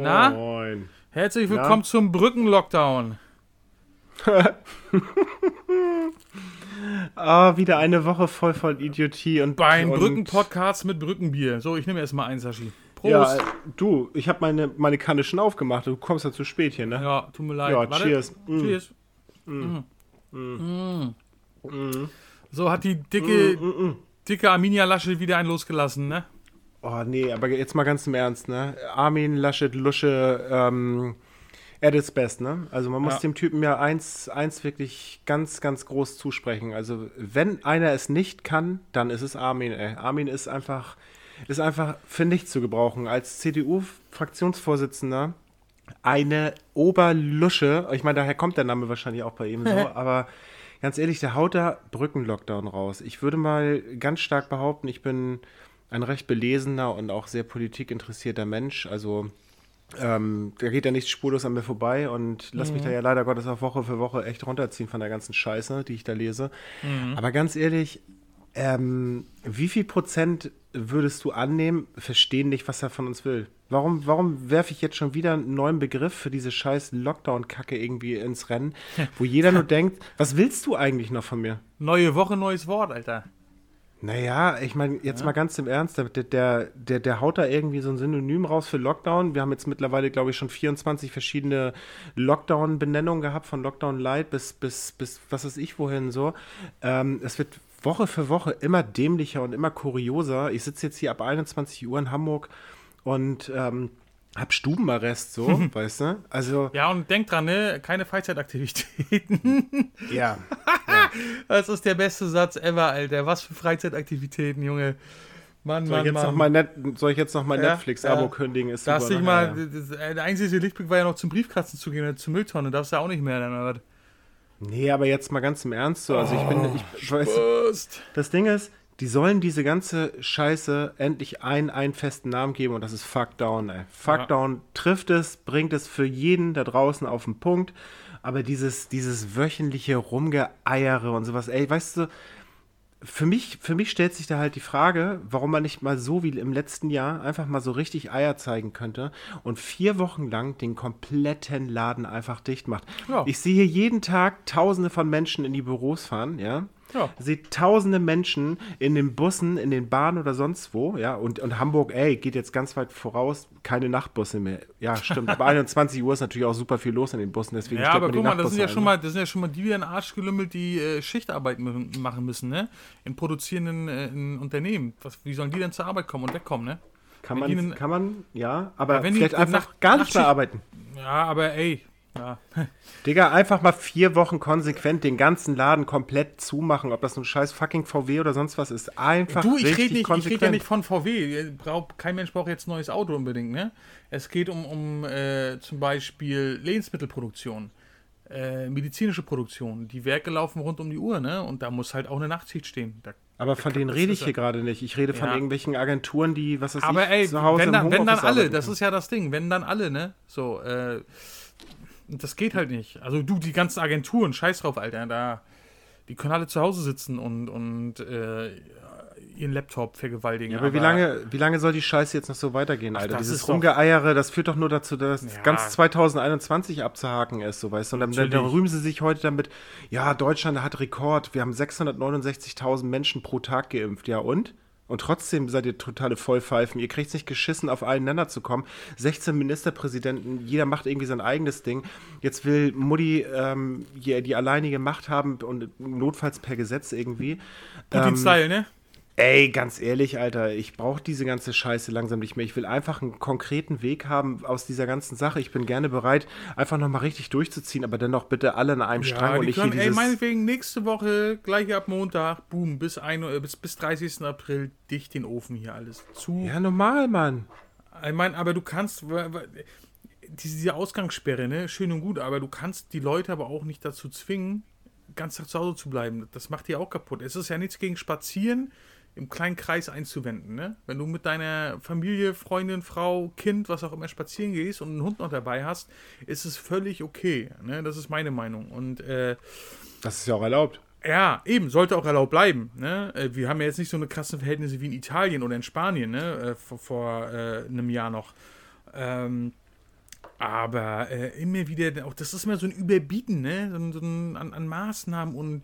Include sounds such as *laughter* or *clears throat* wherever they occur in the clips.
Na? Moin. Herzlich willkommen zum Brückenlockdown. *laughs* Ah, wieder eine Woche voll von Idiotie und Beim Brückenpodcast mit Brückenbier. So, ich nehme erstmal ein, Sashi. Prost. Ja, du, ich habe meine, meine Kanne schon aufgemacht. Du kommst ja zu spät hier, ne? Ja, tut mir leid. Ja, cheers. Mm. Cheers. Mm. Mm. So hat die dicke, dicke Arminia Lasche wieder einen losgelassen, ne? Oh, nee, aber jetzt mal ganz im Ernst, ne? Armin Laschet Lusche, ähm, at its best, ne? Also man muss Ja. dem Typen ja eins, eins wirklich ganz, ganz groß zusprechen. Also wenn einer es nicht kann, dann ist es Armin, ey. Armin ist einfach, ist einfach für nichts zu gebrauchen. Als CDU-Fraktionsvorsitzender eine Oberlusche, ich meine, daher kommt der Name wahrscheinlich auch bei ihm so, *laughs* aber ganz ehrlich, der haut da Brückenlockdown raus. Ich würde mal ganz stark behaupten, ich bin ein recht belesener und auch sehr politikinteressierter Mensch. Also ähm, da geht ja nichts spurlos an mir vorbei und lass mich da ja leider Gottes auch Woche für Woche echt runterziehen von der ganzen Scheiße, die ich da lese. Aber ganz ehrlich, ähm, wie viel Prozent würdest du annehmen, verstehen nicht, was er von uns will? Warum, warum werfe ich jetzt schon wieder einen neuen Begriff für diese scheiß Lockdown-Kacke irgendwie ins Rennen, wo jeder *laughs* nur denkt, was willst du eigentlich noch von mir? Neue Woche, neues Wort, Alter. Naja, ich meine, jetzt mal ganz im Ernst, der, der, der, der haut da irgendwie so ein Synonym raus für Lockdown. Wir haben jetzt mittlerweile, glaube ich, schon 24 verschiedene Lockdown-Benennungen gehabt, von Lockdown Light bis, bis, bis was weiß ich wohin so. Ähm, es wird Woche für Woche immer dämlicher und immer kurioser. Ich sitze jetzt hier ab 21 Uhr in Hamburg und ähm, hab Stubenarrest, so, *laughs* weißt du? Also, Ja, und denk dran, ne? Keine Freizeitaktivitäten. ja. *laughs* *laughs* Das ist der beste Satz ever, Alter. Was für Freizeitaktivitäten, Junge. Mann, Soll ich Mann, jetzt noch Mann. mal, net, soll ich jetzt noch mal Ja, Netflix-Abo ja. kündigen? Ist Darfst dich ne? mal, Ja, ja. das, äh, der einzige Lichtblick war ja noch zum Briefkasten zu gehen oder zur Mülltonne. Darfst du ja auch nicht mehr. Dann, oder? Nee, aber jetzt mal ganz im Ernst so. Also ich bin, ich weiß, Prost. das Ding ist, die sollen diese ganze Scheiße endlich einen, einen festen Namen geben und das ist Fuckdown, ey. Fuckdown trifft es, bringt es für jeden da draußen auf den Punkt. Aber dieses, dieses wöchentliche Rumgeeiere und sowas, ey, weißt du, für mich, für mich stellt sich da halt die Frage, warum man nicht mal so wie im letzten Jahr einfach mal so richtig Eier zeigen könnte und vier Wochen lang den kompletten Laden einfach dicht macht. Ja. Ich sehe hier jeden Tag Tausende von Menschen in die Büros fahren, ja. Ja. Sehe tausende Menschen in den Bussen, in den Bahnen oder sonst wo, ja. Und, und Hamburg, ey, geht jetzt ganz weit voraus, keine Nachtbusse mehr. Ja, stimmt. Aber *laughs* 21 Uhr ist natürlich auch super viel los in den Bussen, deswegen Ja, aber guck mal, das sind ja schon ein, mal, das sind ja schon mal die wieder in den Arsch gelümmelt, die äh, Schichtarbeit machen müssen, ne? In produzierenden äh, in Unternehmen. Was, wie sollen die denn zur Arbeit kommen und wegkommen, ne? Kann Wenn man, einen- kann man, ja, aber Ja, vielleicht einfach Nacht- gar nicht mehr arbeiten. Ja, aber ey, ja. Digga, einfach mal vier Wochen konsequent den ganzen Laden komplett zumachen, ob das nun scheiß fucking VW oder sonst was ist. Einfach Du, ich rede nicht, ich rede ja nicht von VW. Kein Mensch braucht jetzt ein neues Auto unbedingt, ne? Es geht um, um äh, zum Beispiel Lebensmittelproduktion, äh, medizinische Produktion. Die Werke laufen rund um die Uhr, ne? Und da muss halt auch eine Nachtschicht stehen. Da, aber von denen rede ist ich hier gerade nicht. Ich rede von Ja. irgendwelchen Agenturen, die, was weiß aber ich, ey, zu Hause wenn, im dann, wenn dann alle, arbeiten das ist ja das Ding, wenn dann alle, ne? So, äh, das geht halt nicht. Also du, die ganzen Agenturen, scheiß drauf, Alter, da, die können alle zu Hause sitzen und, und äh, ihren Laptop vergewaltigen. Ja, aber wie lange, wie lange soll die Scheiße jetzt noch so weitergehen, Alter? das Dieses Rumgeeiere, das führt doch nur dazu, dass Ja. ganz 2021 abzuhaken ist, so weißt du. Und dann, dann, rühmen sie sich heute damit, ja, Deutschland hat Rekord, wir haben 669.000 Menschen pro Tag geimpft, ja und? Und trotzdem seid ihr totale Vollpfeifen. Ihr kriegt es nicht geschissen, auf einen Nenner zu kommen. 16 Ministerpräsidenten, jeder macht irgendwie sein eigenes Ding. Jetzt will Mutti ähm, die, die alleinige Macht haben und notfalls per Gesetz irgendwie. Putin-Style, ne? Ey, ganz ehrlich, Alter, ich brauche diese ganze Scheiße langsam nicht mehr. Ich will einfach einen konkreten Weg haben aus dieser ganzen Sache. Ich bin gerne bereit, einfach nochmal richtig durchzuziehen, aber dennoch bitte alle an einem Strang Ja, und die nicht können, hier ey, meinetwegen nächste Woche, gleich ab Montag, boom, bis, ein, äh, bis, bis 30. April dicht den Ofen hier alles zu. ja, normal, Mann. Ich meine, aber du kannst, diese Ausgangssperre, ne, schön und gut, aber du kannst die Leute aber auch nicht dazu zwingen, ganz Tag zu Hause zu bleiben. Das macht die auch kaputt. Es ist ja nichts gegen Spazieren im kleinen Kreis einzuwenden, ne? Wenn du mit deiner Familie, Freundin, Frau, Kind, was auch immer spazieren gehst und einen Hund noch dabei hast, ist es völlig okay, ne? Das ist meine Meinung. Und äh, Das ist ja auch erlaubt. ja, eben, sollte auch erlaubt bleiben. Ne? Äh, Wir haben ja jetzt nicht so eine krassen Verhältnisse wie in Italien oder in Spanien, ne? äh, vor, vor äh, einem Jahr noch. Ähm, Aber äh, immer wieder, auch das ist mehr so ein Überbieten, ne? So, so ein, an, an, Maßnahmen und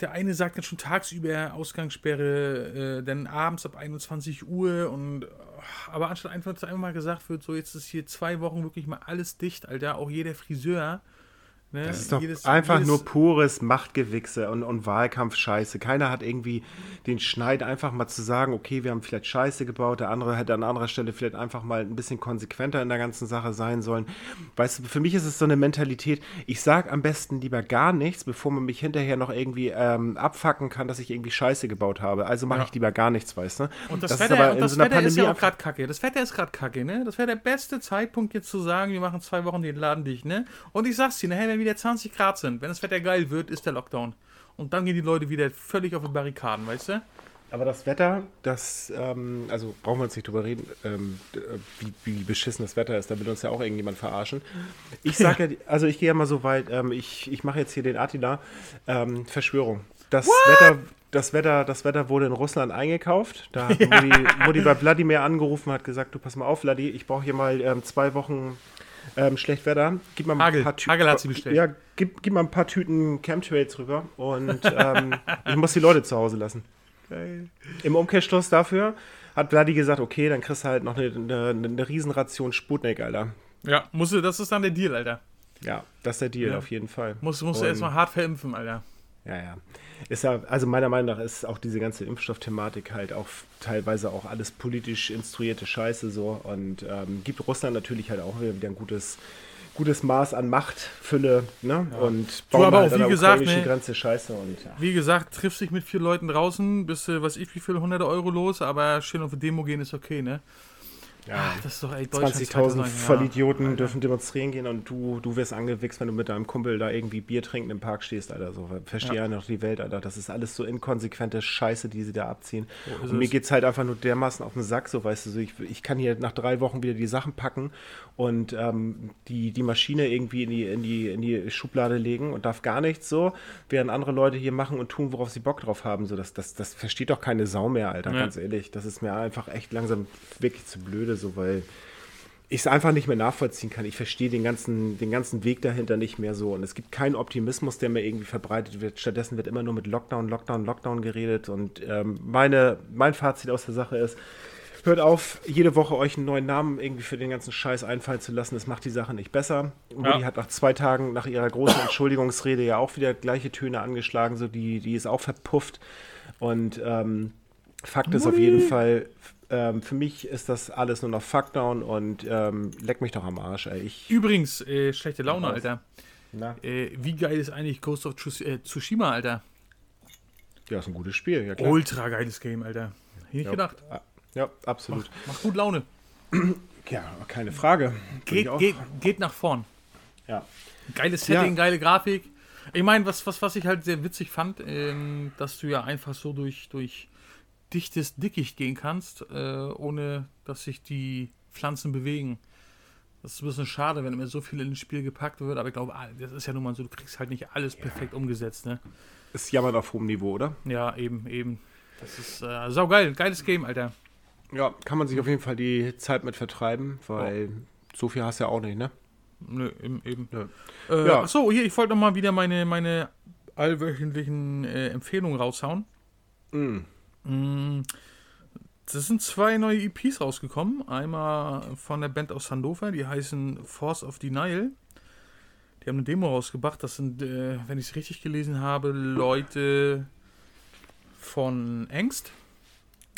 der eine sagt dann schon tagsüber Ausgangssperre, äh, dann abends ab 21 Uhr und aber anstatt einfach, dass einmal gesagt wird, so jetzt ist hier zwei Wochen wirklich mal alles dicht, Alter, auch jeder Friseur, Ne? Das ist doch jedes, einfach jedes nur pures Machtgewichse und, und Wahlkampfscheiße. Keiner hat irgendwie den Schneid, einfach mal zu sagen, okay, wir haben vielleicht Scheiße gebaut, der andere hätte an anderer Stelle vielleicht einfach mal ein bisschen konsequenter in der ganzen Sache sein sollen. Weißt du, für mich ist es so eine Mentalität, ich sage am besten lieber gar nichts, bevor man mich hinterher noch irgendwie ähm, abfacken kann, dass ich irgendwie Scheiße gebaut habe. Also mache ja. ich lieber gar nichts, weißt du? Und das, das Wetter, ist, aber das so Wetter ist ja auch gerade kacke. Das Wetter ist gerade kacke, ne? Das wäre der beste Zeitpunkt jetzt zu sagen, wir machen zwei Wochen den Laden dicht, ne? Und ich sag's dir, nachher, wenn wir wieder 20 Grad sind, wenn das Wetter geil wird, ist der Lockdown. Und dann gehen die Leute wieder völlig auf die Barrikaden, weißt du? Aber das Wetter, das, ähm, also brauchen wir uns nicht drüber reden, ähm, wie, wie, beschissen das Wetter ist. Da will uns ja auch irgendjemand verarschen. Ich sage ja, *laughs* also ich gehe ja mal so weit, ähm, ich, ich mache jetzt hier den Attila. Ähm, Verschwörung. Das Wetter, das Wetter, das Wetter wurde in Russland eingekauft. Da hat *laughs* ja. Mutti, Mutti bei Wladimir angerufen, hat gesagt, du pass mal auf, Vladi, ich brauche hier mal ähm, zwei Wochen ähm, schlecht Wetter. Gib mal Hagel. ein paar Tüten. Hagel hat sie bestellt. Ja, gib, gib mal ein paar Tüten Chemtrails rüber und ähm, *laughs* ich muss die Leute zu Hause lassen. Geil. Im Umkehrschluss dafür hat Vladi gesagt, okay, dann kriegst du halt noch eine, eine, eine Riesenration Sputnik, Alter. Ja, musst du, das ist dann der Deal, Alter. Ja, das ist der Deal, ja. auf jeden Fall. Musst, musst du erstmal hart verimpfen, Alter. Ja, ja. Ist ja, also meiner Meinung nach ist auch diese ganze Impfstoffthematik halt auch teilweise auch alles politisch instruierte Scheiße so und ähm, gibt Russland natürlich halt auch wieder ein gutes, gutes Maß an Machtfülle, ne? Ja. Und baut aber halt auch, wie gesagt, ne, Grenze Scheiße und ja. Wie gesagt, triffst dich mit vier Leuten draußen, bist du, was ich, wie viele hunderte Euro los, aber schön auf eine Demo gehen ist okay, ne? Ja, das ist doch 20.000 Vollidioten ja, dürfen demonstrieren gehen und du, du wirst angewichst, wenn du mit deinem Kumpel da irgendwie Bier trinken im Park stehst, Alter. So, verstehe ja noch die Welt, Alter. Das ist alles so inkonsequente Scheiße, die sie da abziehen. So und mir geht es halt einfach nur dermaßen auf den Sack, so weißt du, so, ich, ich kann hier nach drei Wochen wieder die Sachen packen und ähm, die, die Maschine irgendwie in die, in, die, in die Schublade legen und darf gar nichts so, während andere Leute hier machen und tun, worauf sie Bock drauf haben. So, das, das, das versteht doch keine Sau mehr, Alter, ganz ehrlich. Das ist mir einfach echt langsam wirklich zu blöde würde, so weil ich es einfach nicht mehr nachvollziehen kann. Ich verstehe den ganzen, den ganzen Weg dahinter nicht mehr so. Und es gibt keinen Optimismus, der mir irgendwie verbreitet wird. Stattdessen wird immer nur mit Lockdown, Lockdown, Lockdown geredet. Und ähm, meine, mein Fazit aus der Sache ist, hört auf, jede Woche euch einen neuen Namen irgendwie für den ganzen Scheiß einfallen zu lassen. Das macht die Sache nicht besser. Ja. hat nach zwei Tagen nach ihrer großen Entschuldigungsrede ja auch wieder gleiche Töne angeschlagen. So die, die ist auch verpufft. Und ähm, Fakt ist auf jeden Fall, ähm, für mich ist das alles nur noch Fuckdown und ähm, leck mich doch am Arsch, ey. Ich Übrigens, äh, schlechte Laune, Alter. Äh, wie geil ist eigentlich Ghost of äh, Tsushima, Alter? Ja, ist ein gutes Spiel, ja klar. Ultra geiles Game, Alter. Hätte ich ja, gedacht. Ja, absolut. Macht, macht gut Laune. *clears throat* Ja, keine Frage. Geht, geht, geht nach vorn. Ja. Geiles Setting, ja. geile Grafik. Ich meine, was, was, was ich halt sehr witzig fand, ähm, dass du ja einfach so durch, durch dichtes Dickicht gehen kannst, äh, ohne dass sich die Pflanzen bewegen. Das ist ein bisschen schade, wenn immer so viel in das Spiel gepackt wird, aber ich glaube, ah, das ist ja nun mal so, du kriegst halt nicht alles perfekt umgesetzt, ne? Ist jammern auf hohem Niveau, oder? Ja, eben, eben. Das ist äh, saugeil, geiles Game, Alter. Ja, kann man sich auf jeden Fall die Zeit mit vertreiben, weil oh. so viel hast du ja auch nicht, ne? Nö, eben. eben. Äh, ja. Achso, hier, ich wollte nochmal wieder meine, meine allwöchentlichen äh, Empfehlungen raushauen. Mm. Mm, das sind zwei neue EPs rausgekommen. Einmal von der Band aus Hannover, die heißen Force of Denial. Die haben eine Demo rausgebracht. Das sind, äh, wenn ich es richtig gelesen habe, Leute von Angst.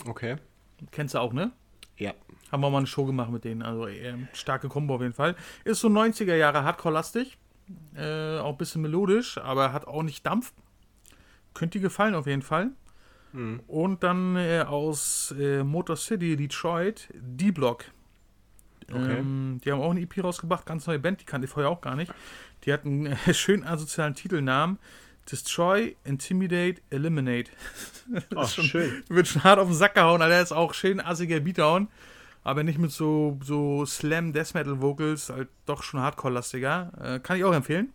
Okay. Kennst du auch, ne? Ja. Haben wir mal eine Show gemacht mit denen. Also äh, starke Kombo auf jeden Fall. Ist so 90er Jahre Hardcore-lastig. Äh, auch ein bisschen melodisch, aber hat auch nicht Dampf. Könnte dir gefallen auf jeden Fall. Mhm. Und dann äh, aus äh, Motor City, Detroit, D-Block. Okay. Ähm, die haben auch eine EP rausgebracht, ganz neue Band, die kannte ich vorher auch gar nicht. Die hat einen äh, *laughs* schönen asozialen Titelnamen. Destroy, Intimidate, Eliminate. *laughs* Ach, schon, schön. Wird schon hart auf den Sack gehauen, Alter. Ist auch schön assiger Beatdown. Aber nicht mit so, so Slam Death Metal Vocals, halt doch schon Hardcore-lastiger. Äh, kann ich auch empfehlen.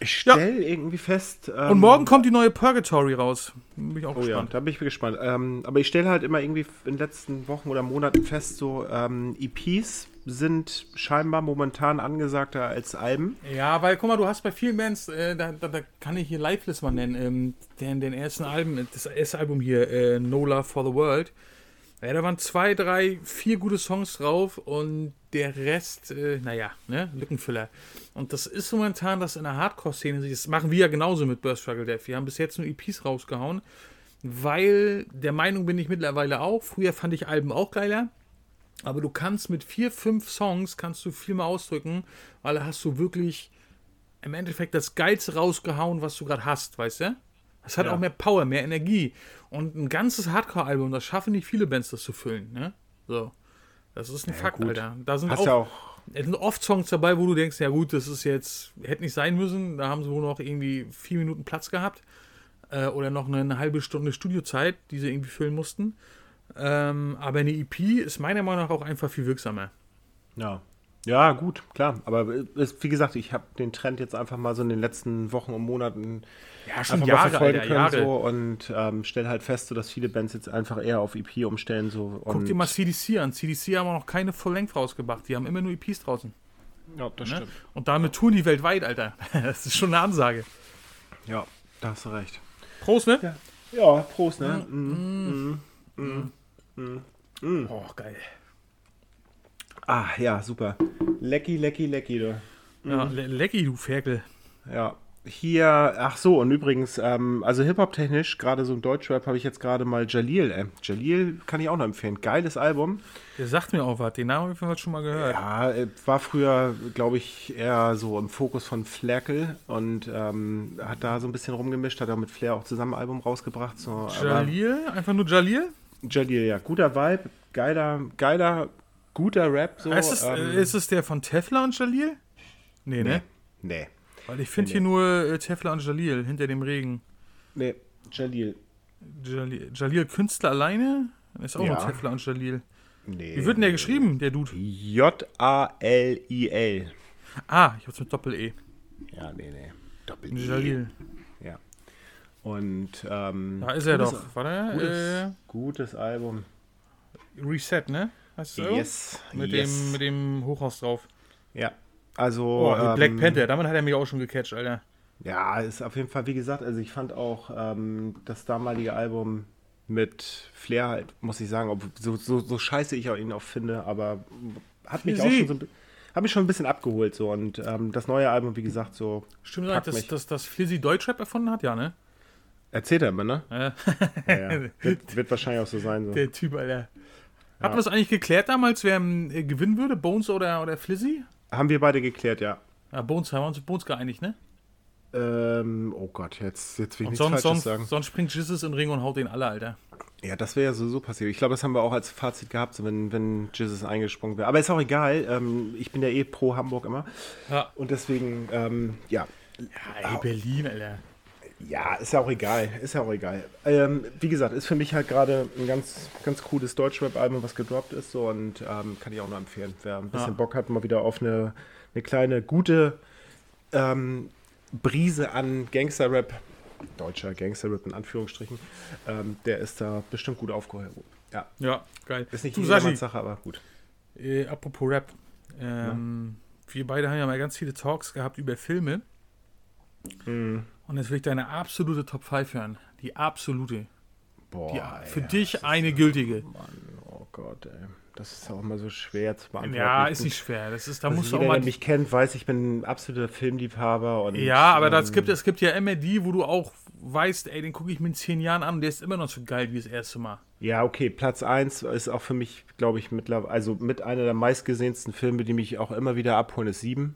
Ich stelle ja. irgendwie fest. Ähm, und morgen kommt die neue Purgatory raus. Bin ich auch oh gespannt. ja, da bin ich gespannt. Ähm, aber ich stelle halt immer irgendwie in den letzten Wochen oder Monaten fest, so ähm, EPs sind scheinbar momentan angesagter als Alben. Ja, weil guck mal, du hast bei vielen Bands, äh, da, da, da, kann ich hier Lifeless mal nennen, ähm, den, den ersten Alben, das erste Album hier, äh, No Love for the World. Ja, da waren zwei, drei, vier gute Songs drauf und der Rest, äh, naja, ne, Lückenfüller. Und das ist momentan das in der Hardcore-Szene, das machen wir ja genauso mit Burst Struggle Death. Wir haben bis jetzt nur EPs rausgehauen, weil der Meinung bin ich mittlerweile auch. Früher fand ich Alben auch geiler. Aber du kannst mit vier, fünf Songs kannst du viel mehr ausdrücken, weil da hast du wirklich im Endeffekt das Geilste rausgehauen, was du gerade hast, weißt du? Es hat Ja. auch mehr Power, mehr Energie. Und ein ganzes Hardcore-Album, das schaffen nicht viele Bands, das zu füllen, ne? So. Das ist ein Fakt, gut. Alter. Da sind Hast auch, ja auch sind oft Songs dabei, wo du denkst, ja gut, das ist jetzt, hätte nicht sein müssen. Da haben sie wohl noch irgendwie vier Minuten Platz gehabt. Äh, oder noch eine, eine halbe Stunde Studiozeit, die sie irgendwie füllen mussten. Ähm, aber eine EP ist meiner Meinung nach auch einfach viel wirksamer. Ja. Ja, gut, klar. Aber es, wie gesagt, ich habe den Trend jetzt einfach mal so in den letzten Wochen und Monaten Ja, einfach mal verfolgen können Jahre. so und ähm, stelle halt fest, so, dass viele Bands jetzt einfach eher auf EP umstellen. So, Guck dir mal CDC an. CDC haben auch noch keine Full-Length rausgebracht. Die haben immer nur EPs draußen. Ja, das Ne? stimmt. Und damit touren die weltweit, Alter. *laughs* Das ist schon eine Ansage. Ja, da hast du recht. Prost, ne? Ja, ja Prost, ne? Mm. Oh, geil. Ah, ja, super. Lecky, lecky, lecky, du. Ja, le lecky, du Ferkel. Ja. Hier, ach so, und übrigens, ähm, also Hip-Hop-technisch, gerade so im Deutschrap, habe ich jetzt gerade mal Jalil, ey. Jalil kann ich auch noch empfehlen. Geiles Album. Der sagt mir auch was. Den Namen habe ich schon mal gehört. Ja, äh, war früher, glaube ich, eher so im Fokus von Flerkel und ähm, hat da so ein bisschen rumgemischt, hat auch mit Flair auch zusammen ein Album rausgebracht. So, aber Jalil? Einfach nur Jalil? Jalil, ja, guter Vibe, geiler, geiler, guter Rap. So, ist, es, ähm, äh, ist es der von Tefla und Jalil? Nee, ne? nee, Weil ich finde Nee, hier nur äh, Tefla und Jalil hinter dem Regen. nee, Jalil. Jalil, Jalil Künstler alleine? Ist auch Ja. nur Tefla und Jalil. Nee. Wie wird denn der geschrieben, der Dude? J-A-L-I-L. Ah, ich hab's mit Doppel-E. Ja, nee, nee. Doppel Jalil. Ja. Und, ähm, Da ist er gutes- doch. Warte, Gutes, gutes Album. äh, Reset, ne? Heißt so? Yes. Mit, yes. dem, mit dem Hochhaus drauf. Ja. Also. Oh, mit Black ähm, Panther, damit hat er mich auch schon gecatcht, Alter. Ja, ist auf jeden Fall, wie gesagt, also ich fand auch ähm, das damalige Album mit Flair halt, muss ich sagen, ob, so, so, so scheiße ich auch ihn auch finde, aber hat mich auch Sie. schon so, ein bi- hat mich schon ein bisschen abgeholt so und ähm, das neue Album, wie gesagt, so Stimmt eigentlich, mich. dass, dass, dass Flizzy Deutschrap erfunden hat? Ja, ne? erzählt er immer, ne? Ja. Ja, ja. *laughs* Wird, wird wahrscheinlich auch so sein. So. Der Typ, Alter. Hat Ja. man das eigentlich geklärt damals, wer ähm, äh, gewinnen würde? Bones oder, oder Flizzy? Haben wir beide geklärt, ja. Ja, Bones, haben wir uns auf Bones geeinigt, ne? Ähm, oh Gott, jetzt, jetzt will ich Und nichts sonst, Falsches sonst, sagen. sonst springt Jesus in den Ring und haut den alle, Alter. Ja, das wäre ja sowieso passiert. Ich glaube, das haben wir auch als Fazit gehabt, so wenn, wenn Jesus eingesprungen wäre. Aber ist auch egal. Ähm, ich bin ja eh pro Hamburg immer. Ja. Und deswegen, ähm, ja. Ja, ey, Berlin, Alter. Ja, ist ja auch egal. Ist ja auch egal. Ähm, wie gesagt, ist für mich halt gerade ein ganz, ganz cooles Deutschrap-Album, was gedroppt ist. So, und ähm, kann ich auch nur empfehlen. Wer ein bisschen Ja. Bock hat, mal wieder auf eine, eine kleine, gute ähm, Brise an Gangster-Rap, deutscher Gangster-Rap in Anführungsstrichen, ähm, der ist da bestimmt gut aufgehoben. Ja, Ja, geil. ist nicht du, jedermanns Sache, aber gut. äh, apropos Rap. Ähm, Wir beide haben ja mal ganz viele Talks gehabt über Filme. Mhm. Und jetzt will ich deine absolute Top 5 hören. Die absolute. Boah, Die, für ey, dich eine gültige. Mann, oh Gott, ey. Das ist auch immer so schwer zu beantworten. Ja, ist nicht schwer. Das ist, da Also musst du jeder, auch mal. der mich kennt, weiß, ich bin ein absoluter Filmliebhaber. Und, Ja, aber das ähm, gibt, es gibt ja immer die, wo du auch weißt, ey, den gucke ich mir in zehn Jahren an und der ist immer noch so geil wie das erste Mal. Ja, okay, Platz 1 ist auch für mich, glaube ich, mittlerweile, also mit einer der meistgesehensten Filme, die mich auch immer wieder abholen, ist 7.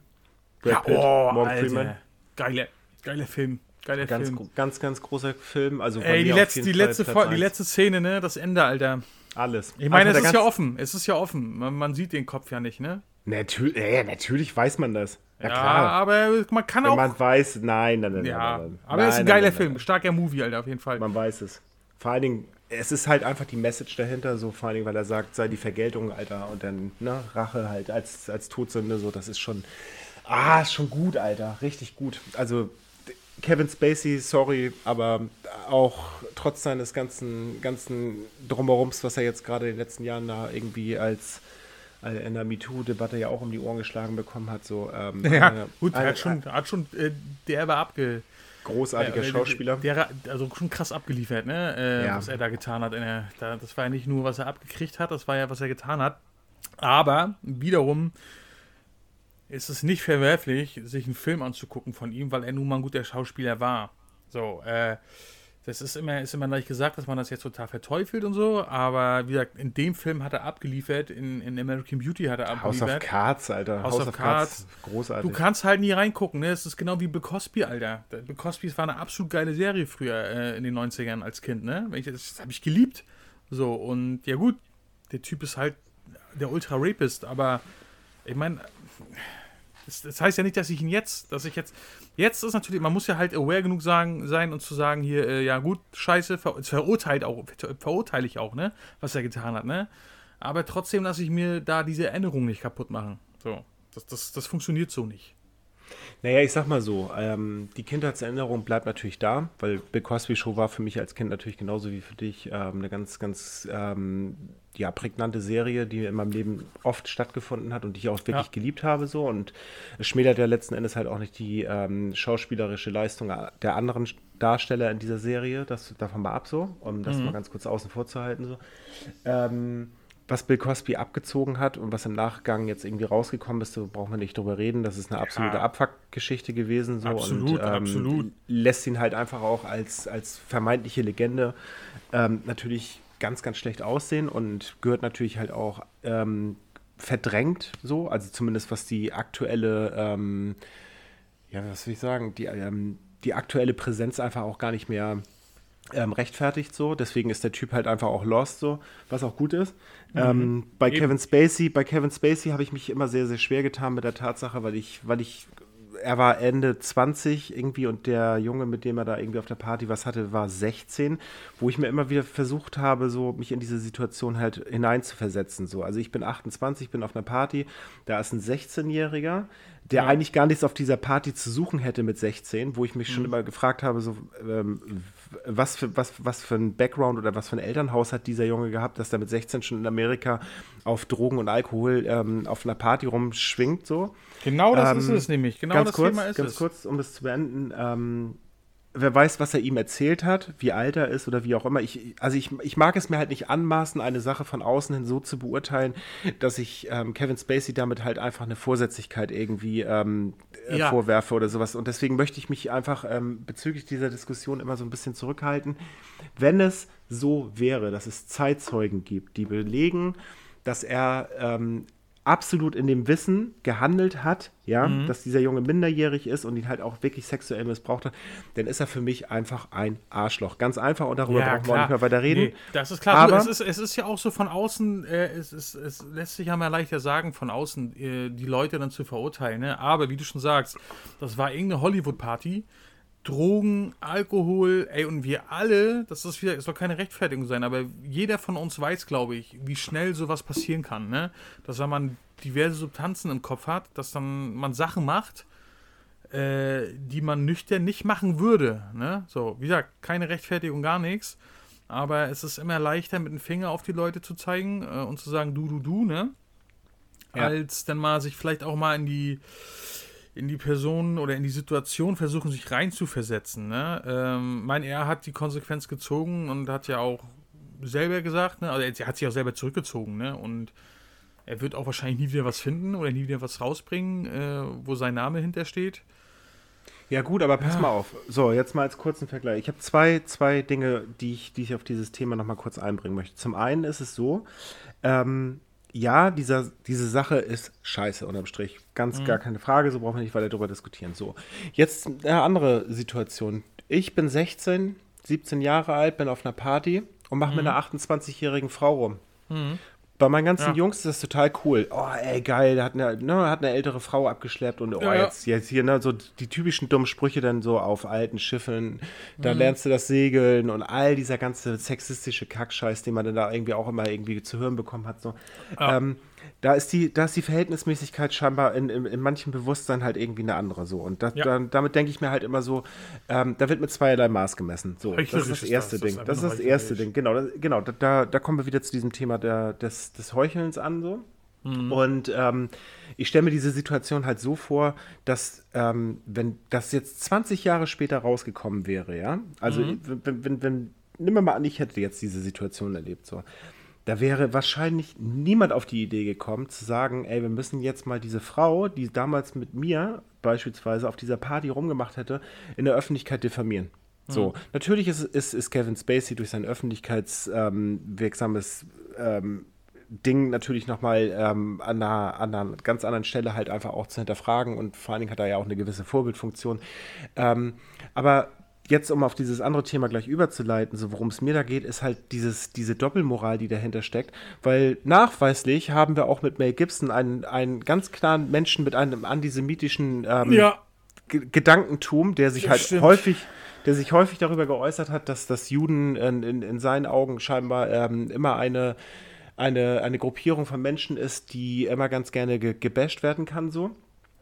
Brad Pitt, oh, Morgan Alter. Freeman. Geiler, geiler Film. Geiler Ganz, Film. ganz, ganz großer Film. Also Ey, die jeden die, letzte, Platz die letzte Szene, ne? Das Ende, Alter. Alles. Ich meine, Einfach es ist ja offen. Es ist ja offen. Man, man sieht den Kopf ja nicht, ne? Natürlich, ja, natürlich weiß man das. Ja, Ja, klar. aber man kann Wenn auch. man weiß, nein, nein, nein. ja, nein, nein, aber es ist ein geiler Film. Starker Movie, Alter, auf jeden Fall. Man weiß es. Vor allen Dingen, es ist halt einfach die Message dahinter, so vor allen Dingen, weil er sagt, sei die Vergeltung, Alter, und dann, ne, Rache halt als, als Todsünde, so, das ist schon, ah, ist schon gut, Alter, richtig gut. Also, Kevin Spacey, sorry, aber auch trotz seines ganzen, ganzen Drumherums, was er jetzt gerade in den letzten Jahren da irgendwie als, in der MeToo-Debatte ja auch um die Ohren geschlagen bekommen hat. So, ähm, ja, eine, gut, er hat schon, hat schon äh, der war abge. Großartiger äh, Schauspieler. Der, also schon krass abgeliefert, ne? Äh, ja. Was er da getan hat. Der, das war ja nicht nur, was er abgekriegt hat, das war ja, was er getan hat. Aber wiederum ist es nicht verwerflich, sich einen Film anzugucken von ihm, weil er nun mal ein guter Schauspieler war. So, äh, das ist immer, ist immer leicht gesagt, dass man das jetzt total verteufelt und so, aber wie gesagt, in dem Film hat er abgeliefert, in, in American Beauty hat er abgeliefert. House of Cards, Alter. House, House of, of Cards. Cards. Großartig. Du kannst halt nie reingucken, ne? Es ist genau wie Bill Cosby, Alter. Bill Cosby war eine absolut geile Serie früher äh, in den 90ern als Kind, ne? Das, das habe ich geliebt. So, und ja gut, der Typ ist halt der Ultra-Rapist, aber ich meine, das, das, heißt ja nicht, dass ich ihn jetzt, dass ich jetzt, jetzt ist natürlich, man muss ja halt aware genug sagen, sein und zu sagen, hier, äh, ja gut, scheiße, ver, verurteilt auch, ver, verurteile ich auch, ne, was er getan hat, ne. Aber trotzdem lasse ich mir da diese Erinnerung nicht kaputt machen. So, das, das, das funktioniert so nicht. Naja, ich sag mal so, ähm, die Kindheitserinnerung bleibt natürlich da, weil Bill Cosby Show war für mich als Kind natürlich genauso wie für dich ähm, eine ganz, ganz ähm, ja, prägnante Serie, die in meinem Leben oft stattgefunden hat und die ich auch wirklich ja. geliebt habe. So. Und es schmälert ja letzten Endes halt auch nicht die ähm, schauspielerische Leistung der anderen Darsteller in dieser Serie. Das davon mal ab so, um das mhm. mal ganz kurz außen vor zu halten. So. Ähm, was Bill Cosby abgezogen hat und was im Nachgang jetzt irgendwie rausgekommen ist, so brauchen wir nicht drüber reden. Das ist eine absolute ja. Abfuck-Geschichte gewesen. So, absolut, und, ähm, absolut. Lässt ihn halt einfach auch als, als vermeintliche Legende ähm, natürlich ganz, ganz schlecht aussehen und gehört natürlich halt auch ähm, verdrängt so, also zumindest was die aktuelle, ähm, ja, was will ich sagen, die, ähm, die aktuelle Präsenz einfach auch gar nicht mehr ähm, rechtfertigt so. Deswegen ist der Typ halt einfach auch lost so, was auch gut ist. Mhm. Ähm, bei Eben. Kevin Spacey, bei Kevin Spacey habe ich mich immer sehr, sehr schwer getan mit der Tatsache, weil ich, weil ich er war Ende 20 irgendwie und der Junge, mit dem er da irgendwie auf der Party was hatte, war 16, wo ich mir immer wieder versucht habe, so mich in diese Situation halt hineinzuversetzen. So. Also ich bin 28, bin auf einer Party, da ist ein 16-Jähriger, der ja. eigentlich gar nichts auf dieser Party zu suchen hätte mit 16, wo ich mich mhm. schon immer gefragt habe, so, ähm, was, für, was, was für ein Background oder was für ein Elternhaus hat dieser Junge gehabt, dass er mit 16 schon in Amerika auf Drogen und Alkohol ähm, auf einer Party rumschwingt, so. Genau das ähm, ist es nämlich, genau das kurz, Thema ist ganz es. Ganz kurz, um das zu beenden, ähm, wer weiß, was er ihm erzählt hat, wie alt er ist oder wie auch immer. Ich, also ich, ich mag es mir halt nicht anmaßen, eine Sache von außen hin so zu beurteilen, dass ich ähm, Kevin Spacey damit halt einfach eine Vorsätzlichkeit irgendwie ähm, äh, ja. vorwerfe oder sowas. Und deswegen möchte ich mich einfach ähm, bezüglich dieser Diskussion immer so ein bisschen zurückhalten. Wenn es so wäre, dass es Zeitzeugen gibt, die belegen, dass er ähm, absolut in dem Wissen gehandelt hat, ja, mhm. dass dieser Junge minderjährig ist und ihn halt auch wirklich sexuell missbraucht hat, dann ist er für mich einfach ein Arschloch. Ganz einfach und darüber ja, brauchen wir nicht mehr weiter reden. Nee, das ist klar. Aber es, ist, es ist ja auch so von außen, äh, es, ist, es lässt sich ja mal leichter sagen, von außen äh, die Leute dann zu verurteilen. Ne? Aber wie du schon sagst, das war irgendeine Hollywood-Party Drogen, Alkohol, ey, und wir alle, das ist wieder, es soll keine Rechtfertigung sein, aber jeder von uns weiß, glaube ich, wie schnell sowas passieren kann, ne? Dass wenn man diverse Substanzen im Kopf hat, dass dann man Sachen macht, äh, die man nüchtern nicht machen würde, ne? So, wie gesagt, keine Rechtfertigung, gar nichts. Aber es ist immer leichter, mit dem Finger auf die Leute zu zeigen äh, und zu sagen, du, du, du, ne? Ja. Als dann mal sich vielleicht auch mal in die in die Person oder in die Situation versuchen, sich reinzuversetzen. Ne? Ähm, mein er hat die Konsequenz gezogen und hat ja auch selber gesagt, ne? also er hat sich auch selber zurückgezogen, ne? Und er wird auch wahrscheinlich nie wieder was finden oder nie wieder was rausbringen, äh, wo sein Name hintersteht. Ja, gut, aber pass ja. mal auf. So, jetzt mal als kurzen Vergleich. Ich habe zwei, zwei Dinge, die ich, die ich auf dieses Thema nochmal kurz einbringen möchte. Zum einen ist es so, ähm, ja, dieser, diese Sache ist scheiße unterm Strich. Ganz mhm. gar keine Frage, so brauchen wir nicht weiter darüber diskutieren. So, jetzt eine andere Situation. Ich bin 16, 17 Jahre alt, bin auf einer Party und mache mhm. mit einer 28-jährigen Frau rum. Mhm. Bei meinen ganzen ja. Jungs ist das total cool. Oh, ey, geil, der hat eine, ne, hat eine ältere Frau abgeschleppt und oh, ja, jetzt, jetzt hier, ne, so die typischen dummen Sprüche dann so auf alten Schiffen. Da mhm. lernst du das Segeln und all dieser ganze sexistische Kackscheiß, den man dann da irgendwie auch immer irgendwie zu hören bekommen hat. So. Ja. Ähm, da ist die, da ist die Verhältnismäßigkeit scheinbar in, in, in manchem Bewusstsein halt irgendwie eine andere so. Und das, ja. da, damit denke ich mir halt immer so, ähm, da wird mit zweierlei Maß gemessen. So, das ist das erste das. Ding. Das ist das, erste Ding. Genau, das, genau. Da, da kommen wir wieder zu diesem Thema der, des, des Heuchelns an so. Mhm. Und ähm, ich stelle mir diese Situation halt so vor, dass ähm, wenn das jetzt 20 Jahre später rausgekommen wäre, ja, also mhm. wenn, wenn, wenn, nimm mal an, ich hätte jetzt diese Situation erlebt, so, da wäre wahrscheinlich niemand auf die Idee gekommen, zu sagen, ey, wir müssen jetzt mal diese Frau, die damals mit mir beispielsweise auf dieser Party rumgemacht hätte, in der Öffentlichkeit diffamieren. So, mhm. natürlich ist, ist, ist Kevin Spacey durch sein öffentlichkeitswirksames ähm, ähm, Ding natürlich nochmal ähm, an, einer, an einer ganz anderen Stelle halt einfach auch zu hinterfragen und vor allen Dingen hat er ja auch eine gewisse Vorbildfunktion. Ähm, aber jetzt, um auf dieses andere Thema gleich überzuleiten, so worum es mir da geht, ist halt dieses, diese Doppelmoral, die dahinter steckt. Weil nachweislich haben wir auch mit Mel Gibson einen, einen ganz klaren Menschen mit einem antisemitischen ähm, ja. Gedankentum, der sich das halt stimmt. häufig der sich häufig darüber geäußert hat, dass das Juden in, in, in seinen Augen scheinbar ähm, immer eine, eine, eine Gruppierung von Menschen ist, die immer ganz gerne ge gebasht werden kann, so.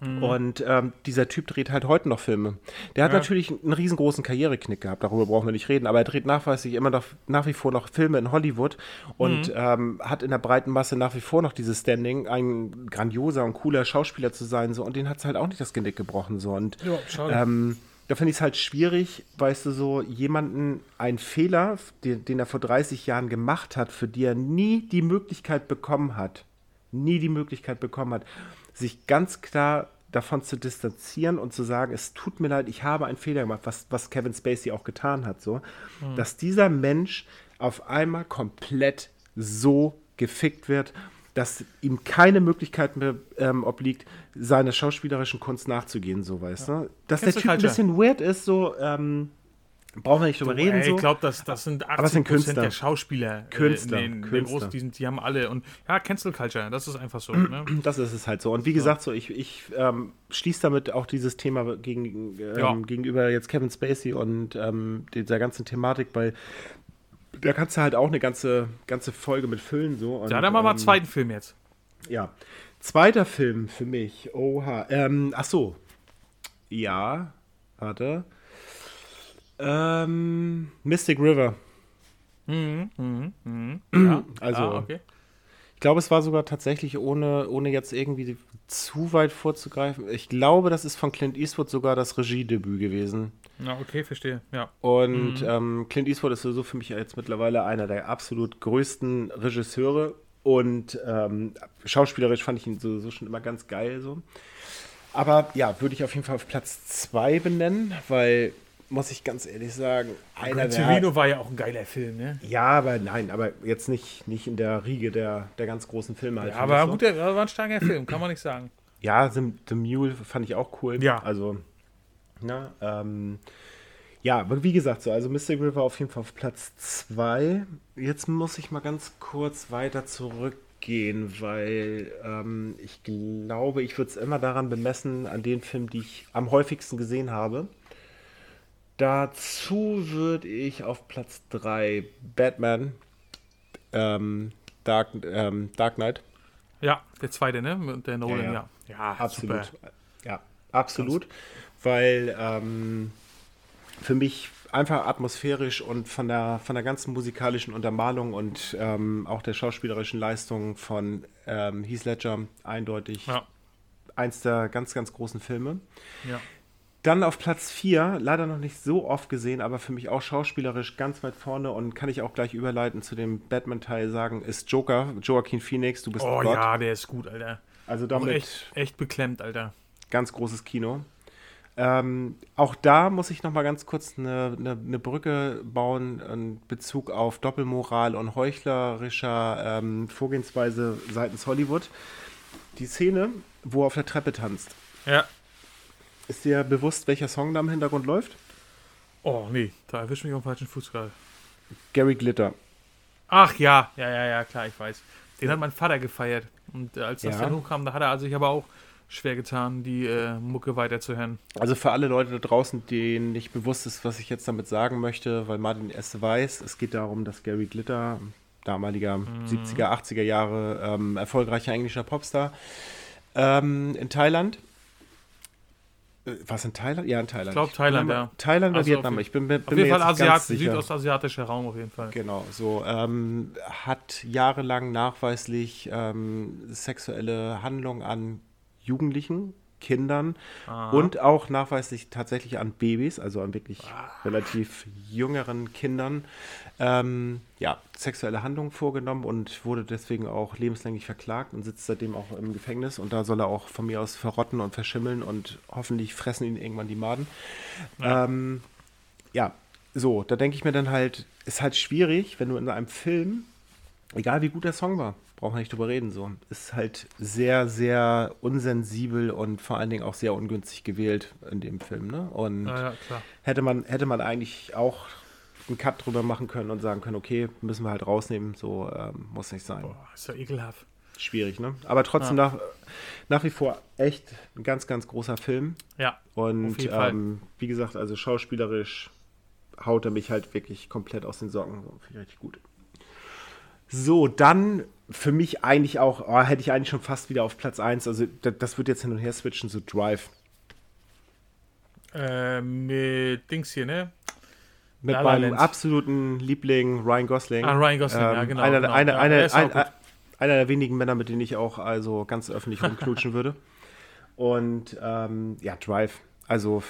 Mhm. Und ähm, dieser Typ dreht halt heute noch Filme. Der hat ja. natürlich einen riesengroßen Karriereknick gehabt, darüber brauchen wir nicht reden, aber er dreht nachweislich immer noch nach wie vor noch Filme in Hollywood und mhm. ähm, hat in der breiten Masse nach wie vor noch dieses Standing, ein grandioser und cooler Schauspieler zu sein, so und den hat es halt auch nicht das Genick gebrochen. So. Und ja, ähm, da finde ich es halt schwierig, weißt du, so jemanden einen Fehler, den, den, er vor 30 Jahren gemacht hat, für die er nie die Möglichkeit bekommen hat, nie die Möglichkeit bekommen hat, sich ganz klar davon zu distanzieren und zu sagen, es tut mir leid, ich habe einen Fehler gemacht, was, was Kevin Spacey auch getan hat, so, mhm. dass dieser Mensch auf einmal komplett so gefickt wird, dass ihm keine Möglichkeit mehr ähm, obliegt, seiner schauspielerischen Kunst nachzugehen, so weißt du. Ja. Dass Kennst der Typ ein bisschen weird ist, so, ähm, Brauchen wir nicht drüber reden. Ey, so. Ich glaube, das, das sind 80 Prozent der Schauspieler. Künstler. Äh, in, Künstler. Groß, die, sind, die haben alle. Und ja, Cancel Culture, das ist einfach so. Ne? *clears throat* Das ist es halt so. Und wie gesagt, so ich, ich ähm, schließe damit auch dieses Thema gegen, ähm, ja. gegenüber jetzt Kevin Spacey und ähm, dieser ganzen Thematik, weil da kannst du halt auch eine ganze, ganze Folge mit füllen. So. Und, ja, dann machen wir mal einen ähm, zweiten Film jetzt. Ja. Zweiter Film für mich. Oha. Ähm, ach so. Ja. Warte. Ähm, Mystic River. Mhm, mhm, mhm. *clears throat* Ja, also, ah, okay. ich glaube, es war sogar tatsächlich, ohne, ohne jetzt irgendwie zu weit vorzugreifen. Ich glaube, das ist von Clint Eastwood sogar das Regiedebüt gewesen. Na, okay, verstehe, ja. Und mhm. ähm, Clint Eastwood ist sowieso für mich jetzt mittlerweile einer der absolut größten Regisseure und ähm, schauspielerisch fand ich ihn sowieso schon immer ganz geil so. Aber ja, würde ich auf jeden Fall auf Platz 2 benennen, weil muss ich ganz ehrlich sagen, einer der. Torino war ja auch ein geiler Film, ne? Ja, aber nein, aber jetzt nicht, nicht in der Riege der, der ganz großen Filme. Halt ja, aber gut, der war ein starker Film, kann man nicht sagen. Ja, The, The Mule fand ich auch cool. Ja. Also, na, ähm, ja, aber wie gesagt, so, also Mystic River auf jeden Fall auf Platz 2. Jetzt muss ich mal ganz kurz weiter zurückgehen, weil ähm, ich glaube, ich würde es immer daran bemessen, an den Film, die ich am häufigsten gesehen habe. Dazu würde ich auf Platz 3 Batman ähm, Dark, ähm, Dark Knight. Ja, der zweite, ne? Der Nolan, ja. Ja, ja. ja absolut. Super. Ja, absolut. Weil ähm, für mich einfach atmosphärisch und von der, von der ganzen musikalischen Untermalung und ähm, auch der schauspielerischen Leistung von ähm, Heath Ledger eindeutig ja. eins der ganz, ganz großen Filme. Ja. Dann auf Platz 4, leider noch nicht so oft gesehen, aber für mich auch schauspielerisch ganz weit vorne und kann ich auch gleich überleiten zu dem Batman-Teil sagen, ist Joker, Joaquin Phoenix, du bist Oh Gott. ja, der ist gut, Alter. Also damit. echt, echt beklemmt, Alter. Ganz großes Kino. Ähm, auch da muss ich noch mal ganz kurz eine, eine, eine, Brücke bauen in Bezug auf Doppelmoral und heuchlerischer ähm, Vorgehensweise seitens Hollywood. Die Szene, wo er auf der Treppe tanzt. Ja. Ist dir bewusst, welcher Song da im Hintergrund läuft? Oh, nee, da erwischt mich auf dem falschen Fuß gerade. Gary Glitter. Ach ja, ja, ja, ja, klar, ich weiß. Den hat mein Vater gefeiert. Und äh, als das ja. dann hochkam, da hat er also ich aber auch schwer getan, die äh, Mucke weiterzuhören. Also für alle Leute da draußen, denen nicht bewusst ist, was ich jetzt damit sagen möchte, weil Martin es weiß, es geht darum, dass Gary Glitter, damaliger mhm. 70er, 80er Jahre ähm, erfolgreicher englischer Popstar, ähm, in Thailand Was in Thailand? Ja, in Thailand. Ich glaube Thailand, ja. Thailand oder Also Vietnam. Ich bin, bin Auf mir jeden Fall nicht ganz Asiat, südostasiatischer Raum auf jeden Fall. Genau, so. Ähm, hat jahrelang nachweislich ähm, sexuelle Handlungen an Jugendlichen, Kindern und auch nachweislich tatsächlich an Babys, also an wirklich relativ jüngeren Kindern, ähm, ja, sexuelle Handlungen vorgenommen und wurde deswegen auch lebenslänglich verklagt und sitzt seitdem auch im Gefängnis. Und da soll er auch von mir aus verrotten und verschimmeln und hoffentlich fressen ihn irgendwann die Maden. Ja, ähm, ja so, da denke ich mir dann halt, ist halt schwierig, wenn du in einem Film, egal wie gut der Song war, brauchen wir nicht drüber reden, so, ist halt sehr, sehr unsensibel und vor allen Dingen auch sehr ungünstig gewählt in dem Film, ne? Und Ja, ja, hätte man, hätte man eigentlich auch einen Cut drüber machen können und sagen können, okay, müssen wir halt rausnehmen, so ähm, muss nicht sein. Boah, ist ja ekelhaft. Schwierig, ne? Aber trotzdem nach, nach wie vor echt ein ganz, ganz großer Film. Ja, Und ähm, wie gesagt, also schauspielerisch haut er mich halt wirklich komplett aus den Socken. So, Finde ich richtig gut. So, dann für mich eigentlich auch, oh, hätte ich eigentlich schon fast wieder auf Platz 1, also das, das wird jetzt hin und her switchen, so Drive. äh, mit Dings hier, ne? Mit La La meinem Land. absoluten Liebling Ryan Gosling. Ah, Ryan Gosling, ja, genau, Einer, genau. einer, Ja, einer, ein, einer der wenigen Männer, mit denen ich auch also ganz öffentlich rumknutschen würde. Und ähm, ja, Drive. Also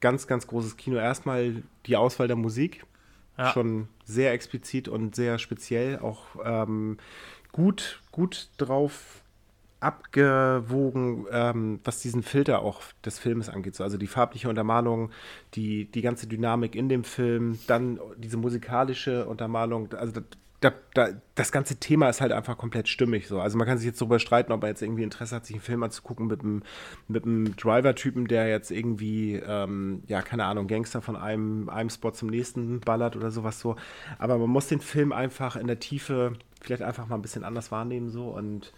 ganz, ganz großes Kino. Erstmal die Auswahl der Musik. Ja. Schon sehr explizit und sehr speziell. Auch ähm, gut, gut drauf abgewogen, ähm, was diesen Filter auch des Filmes angeht. So, also die farbliche Untermalung, die, die ganze Dynamik in dem Film, dann diese musikalische Untermalung, also da, da, da, das ganze Thema ist halt einfach komplett stimmig. So. Also man kann sich jetzt darüber streiten, ob er jetzt irgendwie Interesse hat, sich einen Film anzugucken mit einem, mit einem Driver-Typen, der jetzt irgendwie, ähm, ja, keine Ahnung, Gangster von einem, einem Spot zum nächsten ballert oder sowas so. Aber man muss den Film einfach in der Tiefe vielleicht einfach mal ein bisschen anders wahrnehmen so und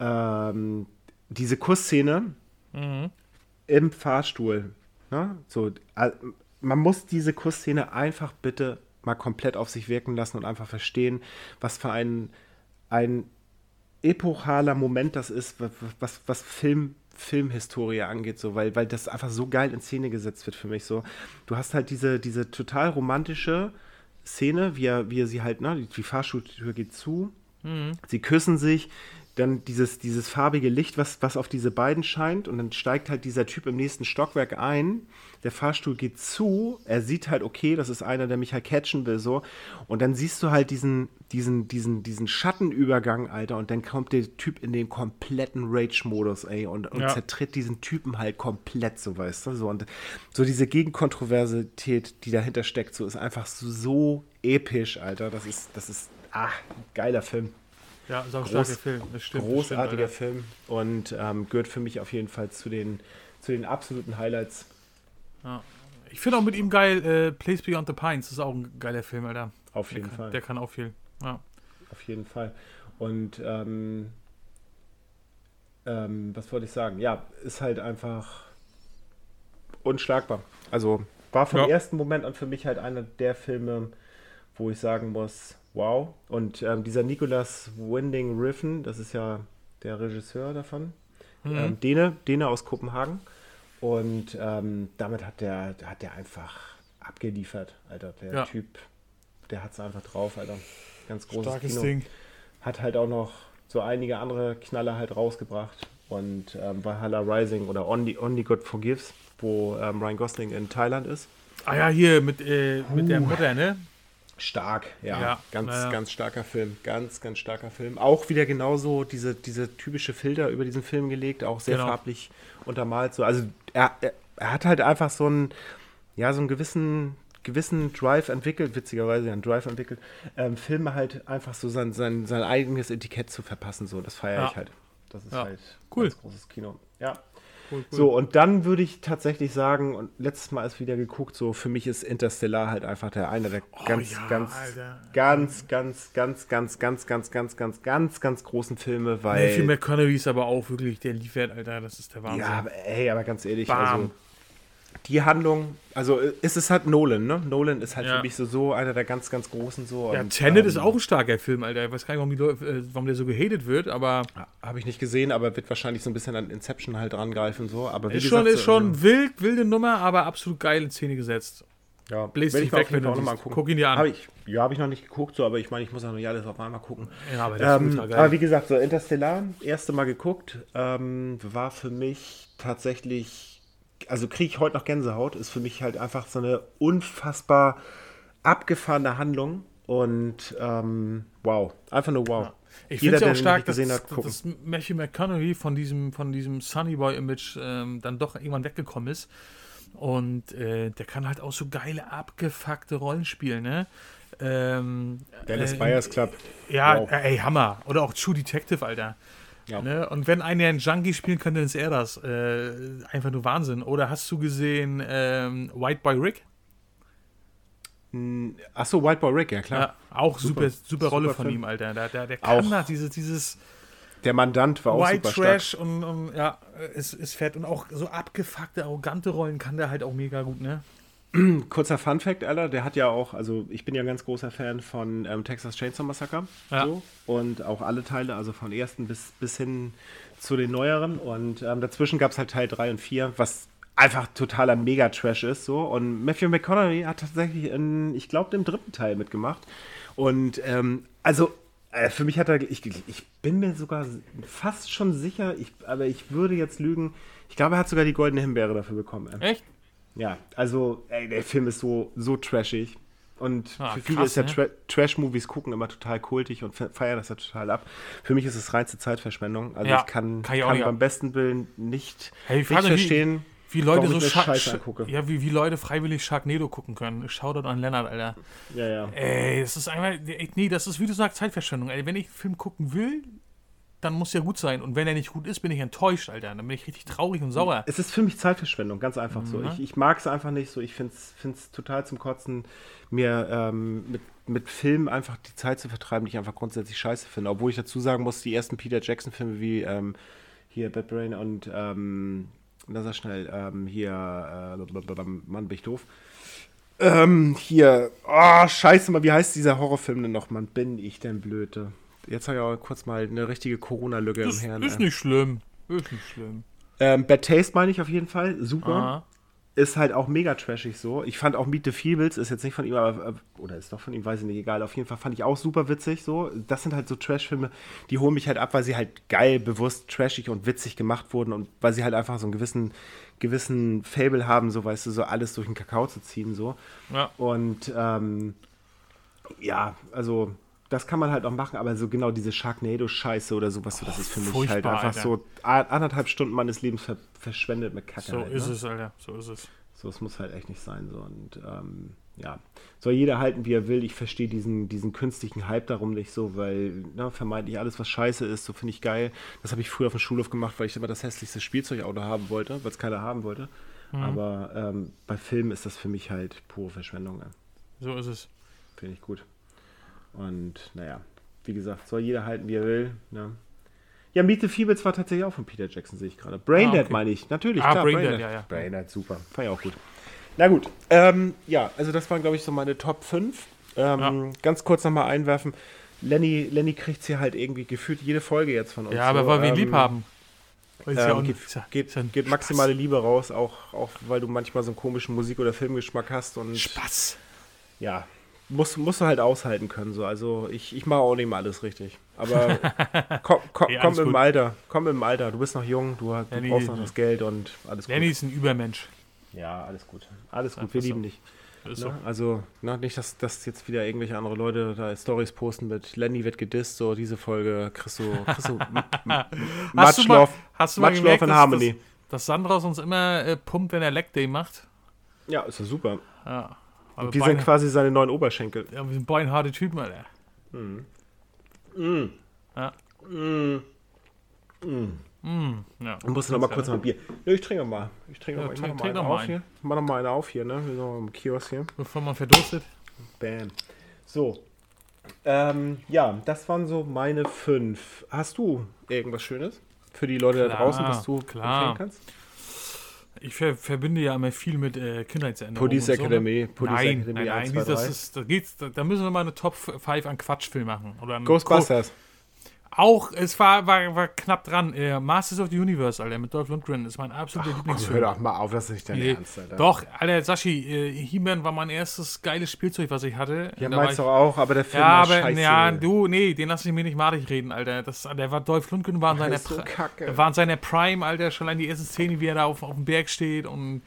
ähm, diese Kussszene im Fahrstuhl, ne? so, man muss diese Kussszene einfach bitte mal komplett auf sich wirken lassen und einfach verstehen, was für ein, ein epochaler Moment das ist, was, was, Film, Filmhistorie angeht, so, weil, weil das einfach so geil in Szene gesetzt wird für mich. So. Du hast halt diese, diese total romantische Szene, wie er, wie er sie halt, ne, die, die Fahrstuhltür geht zu, sie küssen sich, dann dieses, dieses farbige Licht, was, was auf diese beiden scheint, und dann steigt halt dieser Typ im nächsten Stockwerk ein. Der Fahrstuhl geht zu, er sieht halt, okay, das ist einer, der mich halt catchen will, so. Und dann siehst du halt diesen, diesen, diesen, diesen Schattenübergang, Alter, und dann kommt der Typ in den kompletten Rage-Modus, ey, und, und Ja. zertritt diesen Typen halt komplett, so weißt du. So, und so diese Gegenkontroversität, die dahinter steckt, so ist einfach so, so episch, Alter. Das ist, das ist, ah, geiler Film. Ja, ist auch ein Groß- Film. Das stimmt. Großartiger das stimmt, Film und ähm, gehört für mich auf jeden Fall zu den, zu den absoluten Highlights. Ja. Ich finde auch mit ihm geil, äh, Place Beyond the Pines. Ist auch ein geiler Film, Alter. Auf Der jeden kann, Fall. Der kann auch viel. Ja. Auf jeden Fall. Und ähm, ähm, was wollte ich sagen? Ja, ist halt einfach unschlagbar. Also war vom Ja. ersten Moment an für mich halt einer der Filme, wo ich sagen muss, wow. Und ähm, dieser Nicholas Winding Riffen, das ist ja der Regisseur davon, ähm, Dene, Dene aus Kopenhagen. Und ähm, damit hat der, hat der einfach abgeliefert, Alter. Der Ja. Typ, der hat es einfach drauf, Alter. Ganz großes Starkes Kino Ding. hat halt auch noch so einige andere Knaller halt rausgebracht. Und ähm, Valhalla Rising oder Only, Only God Forgives, wo ähm, Ryan Gosling in Thailand ist. Ah ja, hier mit, äh, mit der Mutter, ne? Stark, ja. Ja, ganz, ja. ganz starker Film. Ganz, ganz starker Film. Auch wieder genauso diese, diese typische Filter über diesen Film gelegt, auch sehr Genau. farblich untermalt. So. Also er, er, er hat halt einfach so einen, ja, so einen gewissen, gewissen Drive entwickelt, witzigerweise ja, einen Drive entwickelt, ähm, Filme halt einfach so sein, sein, sein eigenes Etikett zu verpassen. So, das feiere Ja. ich halt. Das ist halt Cool. ganz großes Kino. Ja. Cool, cool. So, und dann würde ich tatsächlich sagen, und letztes Mal ist wieder geguckt, so für mich ist Interstellar halt einfach der einer der ganz, ja, ganz, ganz, ganz, ganz, ganz, ganz, ganz, ganz, ganz, ganz, ganz großen Filme, weil. Matthew McConaughey ist aber auch wirklich, der liefert, Alter. Das ist der Wahnsinn. ja, aber, ey, aber ganz ehrlich, Bam. also die Handlung, also äh, ist es halt Nolan, ne? Nolan ist halt Ja. für mich so, so einer der ganz, ganz großen so. Ja, und, Tenet ähm, ist auch ein starker Film, Alter. Ich weiß gar nicht, warum, Leute, äh, warum der so gehatet wird, aber Habe ich nicht gesehen, aber wird wahrscheinlich so ein bisschen an Inception halt rangreifen so. Aber ist gesagt, schon, ist so- schon wild, wilde Nummer, aber absolut geil in Szene gesetzt. Ja, Bläst dich weg, wenn du auch noch mal siehst. gucken. Guck ihn dir an. Hab ich, ja, habe ich noch nicht geguckt, so, aber ich meine, ich muss auch nicht alles auf einmal gucken. Ja, aber das ist Ähm, ultra geil. aber wie gesagt, so Interstellar, erste Mal geguckt, ähm, war für mich tatsächlich, also kriege ich heute noch Gänsehaut, ist für mich halt einfach so eine unfassbar abgefahrene Handlung und ähm, wow, einfach nur wow. Ich Jeder, finde es ja auch stark, dass, hat, dass Matthew McConaughey von diesem, von diesem Sunny Boy-Image ähm, dann doch irgendwann weggekommen ist. Und äh, der kann halt auch so geile, abgefuckte Rollen spielen, ne? Ähm, Dennis äh, Byers Club. Ja, Wow. ey, Hammer. Oder auch True Detective, Alter. Ja. Ne? Und wenn einer einen Junkie spielen kann, dann ist er das. Äh, einfach nur Wahnsinn. Oder hast du gesehen ähm, White Boy Rick? Achso, White Boy Rick, ja klar. Ja, auch super, super, Super Rolle von Film. ihm, Alter. Der, der, der kann Auch das, dieses, dieses Der Mandant war auch White super stark. Trash und, und ja, ist, ist fett. Und auch so abgefuckte, arrogante Rollen kann der halt auch mega gut, ne? *clears throat* Kurzer Fun Fact, Alter, der hat ja auch, also ich bin ja ein ganz großer Fan von ähm, Texas Chainsaw Massacre. Ja. So, und auch alle Teile, also von ersten bis, bis hin zu den neueren. Und ähm, dazwischen gab es halt Teil 3 und 4, was einfach totaler Mega-Trash ist. So. Und Matthew McConaughey hat tatsächlich, in, ich glaube, im dritten Teil mitgemacht. Und ähm, also äh, für mich hat er, ich, ich bin mir sogar fast schon sicher, ich, aber ich würde jetzt lügen, ich glaube, er hat sogar die goldene Himbeere dafür bekommen. ey. Echt? Ja, also ey, der Film ist so, so trashig. Und Ah, für viele krass, ist ja ne? Tra Trash-Movies gucken immer total kultig und fe- feiern das ja total ab. Für mich ist es reinste Zeitverschwendung. Also Ja, ich kann, kann ich kann nicht beim besten Willen nicht, Hey, ich nicht verstehen, Wie Leute warum so Scha Scheiße Sch- angucke. ja, wie, wie Leute freiwillig Sharknado gucken können. Shoutout an Lennart, Alter. Ja, ja. Ey, das ist einfach, nee, das ist, wie du sagst, Zeitverschwendung. Ey, wenn ich einen Film gucken will, dann muss er gut sein. Und wenn er nicht gut ist, bin ich enttäuscht, Alter. Dann bin ich richtig traurig und sauer. Es ist für mich Zeitverschwendung, ganz einfach so. Mhm. Ich, ich mag es einfach nicht so. Ich finde es total zum Kotzen, mir ähm, mit, mit Filmen einfach die Zeit zu vertreiben, die ich einfach grundsätzlich scheiße finde. Obwohl ich dazu sagen muss, die ersten Peter Jackson-Filme wie ähm, hier Bad Brain und ähm, lass er schnell, ähm, hier, äh, Mann, bin ich doof. Ähm, hier, oh, scheiße mal, wie heißt dieser Horrorfilm denn noch, Mann? Bin ich denn blöde? Jetzt habe ich auch kurz mal eine richtige Corona-Lücke im Herrn. ist ey. nicht schlimm. Ist nicht schlimm. Ähm, Bad Taste meine ich auf jeden Fall. Super. Aha. Ist halt auch mega trashig so. Ich fand auch Meet the Feebles, ist jetzt nicht von ihm, aber, äh, oder ist doch von ihm, weiß ich nicht, egal. Auf jeden Fall fand ich auch super witzig so. Das sind halt so Trash-Filme, die holen mich halt ab, weil sie halt geil, bewusst, trashig und witzig gemacht wurden und weil sie halt einfach so einen gewissen, gewissen Fable haben, so weißt du, so alles durch den Kakao zu ziehen so. Ja. Und ähm, ja, also das kann man halt auch machen, aber so genau diese Sharknado-Scheiße oder sowas, so, das ist für mich halt einfach Alter. so anderthalb Stunden meines Lebens ver verschwendet mit Kacke. So halt, ist ne? es, Alter. So ist es. So, es muss halt echt nicht sein. So. Und ähm, ja, soll jeder halten, wie er will. Ich verstehe diesen, diesen künstlichen Hype darum nicht so, weil ne, vermeintlich alles, was scheiße ist, so finde ich geil. Das habe ich früher auf dem Schulhof gemacht, weil ich immer das hässlichste Spielzeugauto haben wollte, weil es keiner haben wollte. Mhm. Aber ähm, bei Filmen ist das für mich halt pure Verschwendung. Ja. So ist es. Finde ich gut. Und naja, wie gesagt, soll jeder halten, wie er will. Ne? Ja, Meet the Feebles war tatsächlich auch von Peter Jackson, sehe ich gerade. Braindead Ah, okay. meine ich, natürlich. Ah, klar, Braindead, ja, ja. Braindead, super. Fand ich auch gut. Na gut, ähm, ja, also das waren, glaube ich, so meine Top 5. Ähm, Ja. Ganz kurz nochmal einwerfen. Lenny, Lenny kriegt hier halt irgendwie gefühlt jede Folge jetzt von uns. Ja, aber so. weil wir ihn Ähm, lieb haben. Ja ähm, geht, ja- geht, ist ja geht maximale Liebe raus, auch, auch weil du manchmal so einen komischen Musik- oder Filmgeschmack hast und Spaß. ja, musst, musst du halt aushalten können. So. Also ich, ich mache auch nicht mal alles richtig. Aber *laughs* komm, komm, alles im gut. Alter, komm im Alter. Du bist noch jung, du, du Lenny- brauchst noch das Geld und alles gut. Lenny ist ein Übermensch. Ja, alles gut. Alles gut, wir so. lieben dich. Ist so. Ne? Also, ne, nicht, dass, dass jetzt wieder irgendwelche andere Leute da Stories posten mit Lenny wird gedisst, so diese Folge kriegst du, kriegst du *laughs* m- m- Hast du Much mal, Love, hast du mal Much gemerkt, Love and dass, Harmony. dass, dass Sandros uns immer äh, pumpt, wenn er Leg Day macht? Ja, ist ja super. Ja. Aber Und die sind quasi seine neuen Oberschenkel. ja, wir sind beinharte Typen, Alter. Ja. Mm, ja. Ich muss noch mal kurz noch ein Bier. Nö, ich trinke mal. Ich trinke Ja, noch mal, ich trink- mach noch trink mal noch einen mal auf einen. hier. Ich mach noch mal eine auf hier, ne? Wir sind noch im Kiosk hier. Bevor man verdurstet. Bam. So. Ähm, ja, das waren so meine fünf. Hast du irgendwas Schönes für die Leute da Klar, draußen, was du klar. empfehlen kannst? Ich ver verbinde ja immer viel mit äh, Kindheitserinnerungen. Police und so, ne? Academy, Police nein, Academy nein, 1, nein, 2, das 3. ist, da, geht's, da, da müssen wir mal eine Top 5 an Quatschfilm machen. Oder Ghostbusters. Auch, es war, war, war knapp dran. Äh, Masters of the Universe, Alter, mit Dolph Lundgren ist mein absoluter Lieblingsfilm. hör doch mal auf, das ist nicht dein Nee. Ernst, Alter. Doch, Alter, Sashi, äh, He-Man war mein erstes geiles Spielzeug, was ich hatte. Ja, ich- du auch, aber der Film Ja, war aber, scheiße. ja, du, nee, den lass ich mir nicht madig reden, Alter. Das, der war Dolph Lundgren, war in seiner, so war in seiner Prime, Alter, schon allein die erste Szene, wie er da auf, auf dem Berg steht und,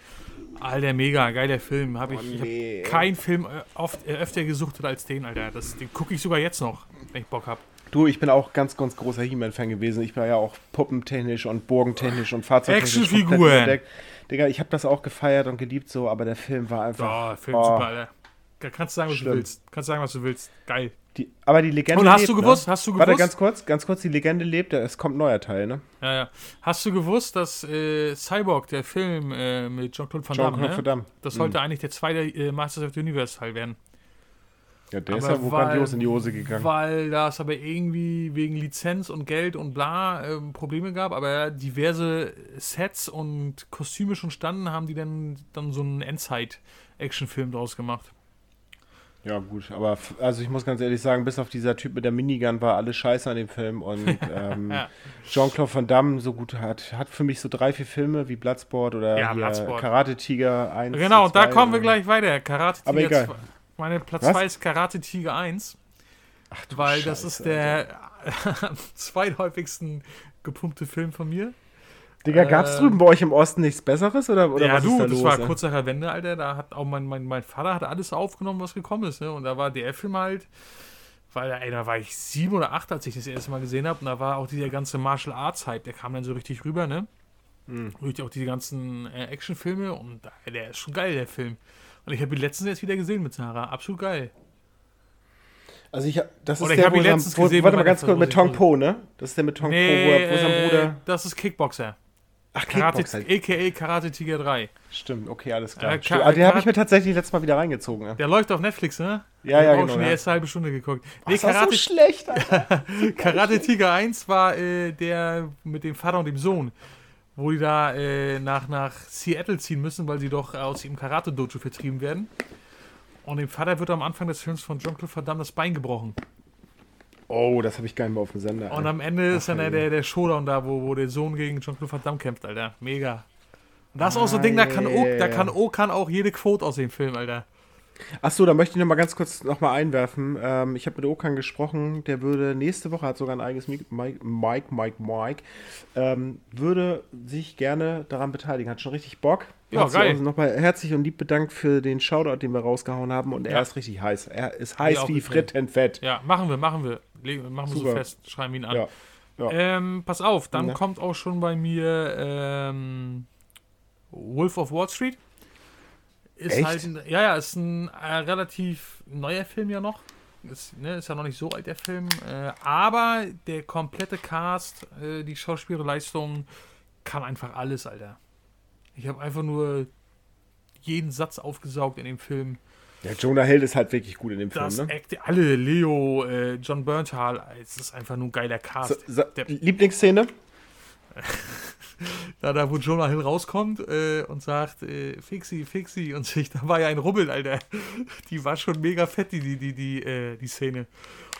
Alter, mega, geiler Film. Hab ich Oh, ich nee. hab keinen Film äh, oft, äh, öfter gesuchtet als den, Alter. Das, den gucke ich sogar jetzt noch, wenn ich Bock hab. Du, ich bin auch ganz, ganz großer He-Man-Fan gewesen. Ich war ja auch puppentechnisch und burgentechnisch und fahrzeugtechnisch Actionfiguren. Digga, ich habe das auch gefeiert und geliebt so, aber der Film war Oh, einfach... Film oh, super, Alter. Da kannst du sagen, was Schlimm. du willst. Kannst sagen, was du willst. Geil. Die, aber die Legende Und hast lebt, du gewusst, Ne? hast du Warte, gewusst? ganz kurz, ganz kurz, die Legende lebt, es kommt ein neuer Teil, ne? Ja, ja. Hast du gewusst, dass äh, Cyborg, der Film äh, mit Jean-Claude Van Damme, ne? Van Damme. das sollte eigentlich der zweite äh, Masters of the Universe Teil werden. Ja, der ist Aber ja wohl grandios in die Hose gegangen. Weil das aber irgendwie wegen Lizenz und Geld und bla ähm, Probleme gab, aber diverse Sets und Kostüme schon standen, haben die dann, dann so einen Endzeit-Action-Film draus gemacht. Ja, gut, aber also ich muss ganz ehrlich sagen, bis auf dieser Typ mit der Minigun war alles scheiße an dem Film und *laughs* ähm. Jean-Claude Van Damme so gut hat, hat für mich so drei, vier Filme wie Bloodsport oder Ja, Bloodsport. Karate Tiger 1. Genau, und da 2, kommen wir äh, gleich weiter. Karate Aber Tiger egal. 2. Meine Platz Was? 2 ist Karate Tiger 1. Ach, weil das Scheiße, ist der am *laughs* zweithäufigsten gepumpte Film von mir. Digga, gab's äh, drüben bei euch im Osten nichts Besseres oder, oder ja, was du, ist da das los? war ey? kurz nach der Wende, Alter. Da hat auch mein, mein, mein Vater hat alles aufgenommen, was gekommen ist. Ne? Und da war der Film halt, weil ey, da war ich sieben oder acht, als ich das erste Mal gesehen habe. Und da war auch dieser ganze Martial Arts Hype, der kam dann so richtig rüber, ne? Hm. Durch auch diese ganzen äh, Actionfilme. Und äh, der ist schon geil, der Film. Und ich habe ihn letztens erst wieder gesehen mit Sarah. Absolut geil. Also ich hab, das ist Oder ich der, hab wo, letztens wo gesehen warte mit mal ganz kurz, mit Tong Po, ne? Das ist der mit Tong Po, wo, er, wo sein Bruder... das ist Kickboxer. Ach, Karate, Kickboxer. a.k.a. Karate Tiger 3. Stimmt, okay, alles klar. Äh, Ka-. Ah, den habe ich Karate- mir tatsächlich letztes Mal wieder reingezogen. Ja, Der läuft auf Netflix, ne? ja, Ich ja hab auch genau. schon die Ja. erste halbe Stunde geguckt. Ach, Nee, ist so Karate, schlecht, Alter. *laughs* Karate Tiger 1 war äh, der mit dem Vater und dem Sohn, wo die da äh, nach, nach Seattle ziehen müssen, weil sie doch aus ihrem Karate-Dojo vertrieben werden. Und dem Vater wird am Anfang des Films von Jean-Claude Van Damme das Bein gebrochen. Oh, das habe ich gar nicht mehr auf dem Sender. Und ey. am Ende ist dann Ach, der, der, Showdown da, wo, wo der Sohn gegen Jean-Claude Van Damme kämpft, Alter. Mega. Und das ist auch so ein Ding, da kann, Ah, o, da kann O kann auch jede Quote aus dem Film, Alter. Achso, da möchte ich noch mal ganz kurz noch mal einwerfen. Ähm, ich habe mit Okan gesprochen, der würde nächste Woche, hat sogar ein eigenes Mik- Mike, Mike, Mike, Mike, ähm, würde sich gerne daran beteiligen. Hat schon richtig Bock. Ja, Hat geil. Also nochmal herzlich und lieb bedankt für den Shoutout, den wir rausgehauen haben. Und er Ja. ist richtig heiß. Er ist heiß wie. Frittenfett. Ja, machen wir, machen wir. Machen wir so fest, schreiben wir ihn an. Ja. Ja. Ähm, pass auf, dann Ja. kommt auch schon bei mir ähm, Wolf of Wall Street. Ist Echt? halt, ein, ja, ja, ist ein äh, relativ neuer Film ja noch. Ist, ne, ist ja noch nicht so alt, der Film. Äh, aber der komplette Cast, äh, die Schauspielerleistung, kann einfach alles, Alter. Ich habe einfach nur jeden Satz aufgesaugt in dem Film. Ja, Jonah Hill ist halt wirklich gut in dem Das Film, ne? Act, alle, Leo, äh, John Berntal, es ist einfach nur ein geiler So, Cast. so, Der- Lieblingsszene? *laughs* Da, da wo Jonah Hill rauskommt äh, und sagt, äh, Fixi, Fixi und sich, da war ja ein Rubbeln, Alter. Die war schon mega fett, die, die, die, die, äh, die Szene.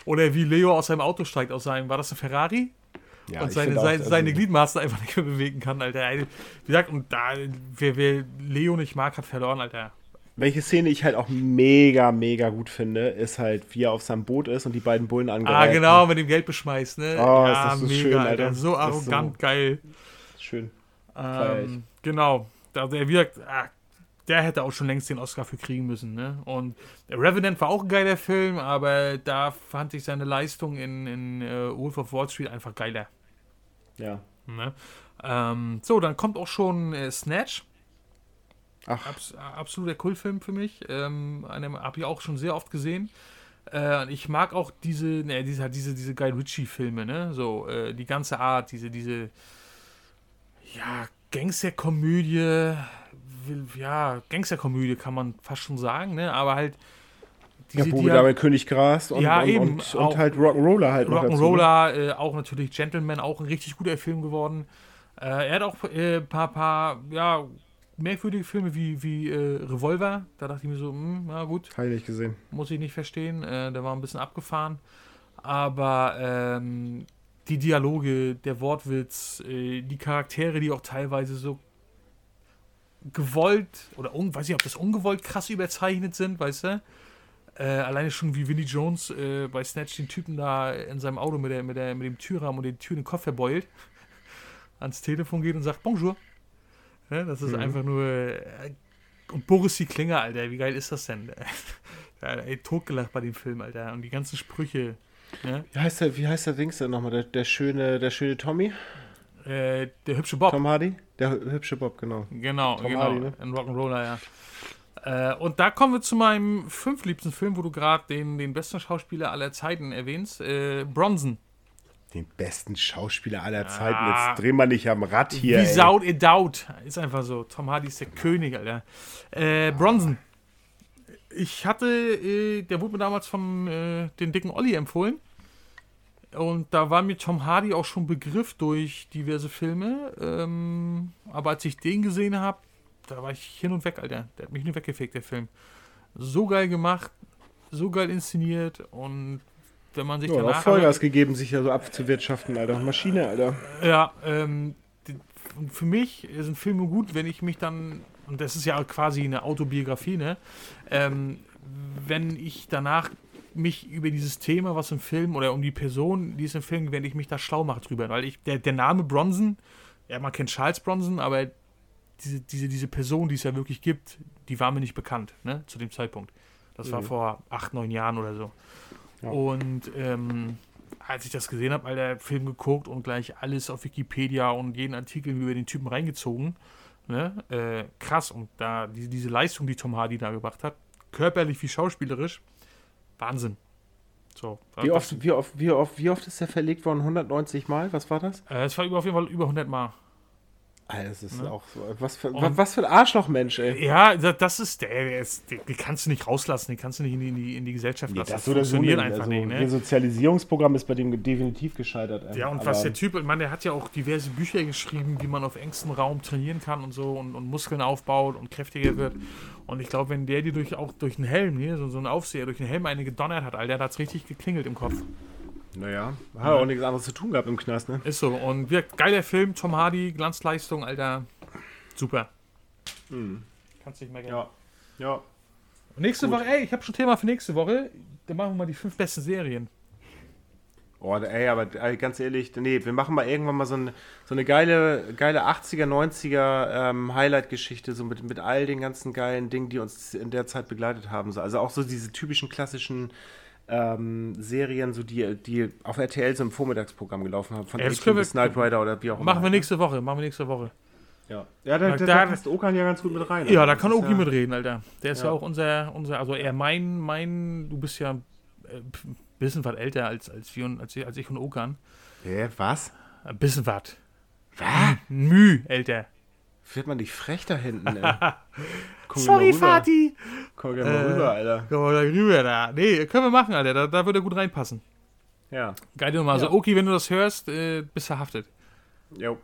Oder wie Leo aus seinem Auto steigt, aus seinem, war das ein Ferrari? Ja, und seine, auch, seine, also- seine Gliedmaßen einfach nicht mehr bewegen kann, Alter. Wie gesagt, und da, wer, wer Leo nicht mag, hat verloren, Alter. Welche Szene ich halt auch mega, mega gut finde, ist halt, wie er auf seinem Boot ist und die beiden Bullen Ah, angreifen. genau, mit dem Geld beschmeißt, ne? Oh, ist das so schön, Alter. Alter. So arrogant, so- geil. Schön. Ähm, genau. Da, der wirkt, ah, der hätte auch schon längst den Oscar für kriegen müssen. Ne? Und der Revenant war auch ein geiler Film, aber da fand ich seine Leistung in, in äh, Wolf of Wall Street einfach geiler. Ja. Ne? Ähm, so, dann kommt auch schon äh, Snatch. Ach, Abs absoluter Kultfilm für mich. Ähm, habe ich auch schon sehr oft gesehen. Äh, ich mag auch diese, ne, diese, diese, diese Guy Ritchie-Filme, ne? So, äh, die ganze Art, diese, diese, ja, Gangsterkomödie, ja, Gangsterkomödie kann man fast schon sagen, ne? Aber halt ja, diese, wo die wir halt- da bei König Gras und, Ja, und, eben, und, und halt Rock'n'Roller halt noch ne? Rock'n'Roller, äh, auch natürlich Gentleman, auch ein richtig guter Film geworden. Äh, er hat auch ein äh, paar, paar, ja, merkwürdige Filme wie, wie äh, Revolver. Da dachte ich mir so, hm, na gut. Nicht gesehen. Muss ich nicht verstehen. Äh, der war ein bisschen abgefahren. Aber ähm, die Dialoge, der Wortwitz, äh, die Charaktere, die auch teilweise so gewollt oder un, weiß ich, ob das ungewollt krass überzeichnet sind, weißt du? Äh, alleine schon wie Vinnie Jones äh, bei Snatch den Typen da in seinem Auto mit, der, mit, der, mit dem Türrahmen und den Türen den Kopf verbeult, *laughs* ans Telefon geht und sagt Bonjour. Ja, das ist mhm. einfach nur. Äh, und Boris die Klinger, Alter, wie geil ist das denn? *laughs* ja, ey, totgelacht bei dem Film, Alter. Und die ganzen Sprüche. Ja? Wie heißt der, wie heißt der Dings denn nochmal? Der, der, schöne, der schöne Tommy? Äh, der hübsche Bob. Tom Hardy? Der hübsche Bob, genau. Genau, Tom genau. Hardy, ne? Ein Rock'n'Roller, ja. Äh, und da kommen wir zu meinem fünftliebsten Film, wo du gerade den, den besten Schauspieler aller Zeiten erwähnst, äh, Bronson. Den besten Schauspieler aller Zeiten. Ah, Jetzt drehen wir nicht am Rad hier. Wie Without a doubt. Ist einfach so. Tom Hardy ist der König, Alter. Äh, Bronson. Ich hatte, äh, der wurde mir damals von äh, den dicken Olli empfohlen. Und da war mir Tom Hardy auch schon Begriff durch diverse Filme. Ähm, aber als ich den gesehen habe, da war ich hin und weg, Alter. Der hat mich nicht weggefegt, der Film. So geil gemacht, so geil inszeniert und wenn man sich ja, danach. Auch Vollgas gegeben, sich ja so abzuwirtschaften, Alter. Maschine, Alter. Ja, ähm, für mich sind Filme gut, wenn ich mich dann, und das ist ja quasi eine Autobiografie, ne? Ähm, wenn ich danach mich über dieses Thema, was im Film oder um die Person, die es im Film, wenn ich mich da schlau mache drüber. Weil ich, der, der Name Bronson, ja, man kennt Charles Bronson, aber diese, diese, diese Person, die es ja wirklich gibt, die war mir nicht bekannt, ne, zu dem Zeitpunkt. Das mhm. war vor acht, neun Jahren oder so. Ja. Und ähm, als ich das gesehen habe, der Film geguckt und gleich alles auf Wikipedia und jeden Artikel über den Typen reingezogen. Ne? Äh, krass. Und da diese, diese Leistung, die Tom Hardy da gebracht hat, körperlich wie schauspielerisch, Wahnsinn. So, wie, oft, wie, oft, wie, oft, wie oft ist der verlegt worden? 190 Mal? Was war das? Äh, es war über, auf jeden Fall über 100 Mal. Alter, das ist ne? auch so. Was für, und, was für ein Arschloch-Mensch, ey. Ja, das ist der, ist, den kannst du nicht rauslassen, den kannst du nicht in die, in die, in die Gesellschaft lassen. das, das funktioniert so einfach also, nicht. Ne? Resozialisierungsprogramm ist bei dem definitiv gescheitert. Ey. Ja, und Aber was der Typ, ich meine, der hat ja auch diverse Bücher geschrieben, wie man auf engstem Raum trainieren kann und so und, und Muskeln aufbaut und kräftiger wird. Und ich glaube, wenn der die durch, auch durch einen Helm, hier, so, so einen Aufseher, durch einen Helm eine gedonnert hat, Alter, hat es richtig geklingelt im Kopf. Naja, hat ja. auch nichts anderes zu tun gehabt im Knast, ne? Ist so. Und wir, geiler Film, Tom Hardy, Glanzleistung, Alter. Super. Mhm. Kannst nicht mehr gerne. Ja. Ja. Und nächste Gut. Woche, ey, ich habe schon Thema für nächste Woche. Dann machen wir mal die fünf besten Serien. Oh, ey, aber ey, ganz ehrlich, nee, wir machen mal irgendwann mal so eine, so eine geile, geile 80er, 90er ähm, Highlight-Geschichte, so mit, mit all den ganzen geilen Dingen, die uns in der Zeit begleitet haben. So. Also auch so diese typischen klassischen ähm, Serien, so die, die auf RTL so im Vormittagsprogramm gelaufen haben, von ja, bis Knight Rider oder wie auch immer. Machen wir nächste Woche, machen wir nächste Woche. Ja, ja da, da, da passt Okan ja ganz gut mit rein. Ja, da kann Oki ja, mitreden, Alter. Der ist ja. ja, auch unser, unser, also er mein, mein, du bist ja ein äh, bisschen was älter als, als, wir, als, als ich und Okan. Hä, was? Ein bisschen was. Was? Müh, älter. Wird man dich frech da hinten, ey. *laughs* Sorry, Fati. Komm gerne mal äh, rüber, Alter. Komm mal rüber da. Nee, können wir machen, Alter. Da, da würde er gut reinpassen. Ja. Geile Nummer. Also, ja. Also, okay, wenn du das hörst, äh, bist verhaftet. Jo.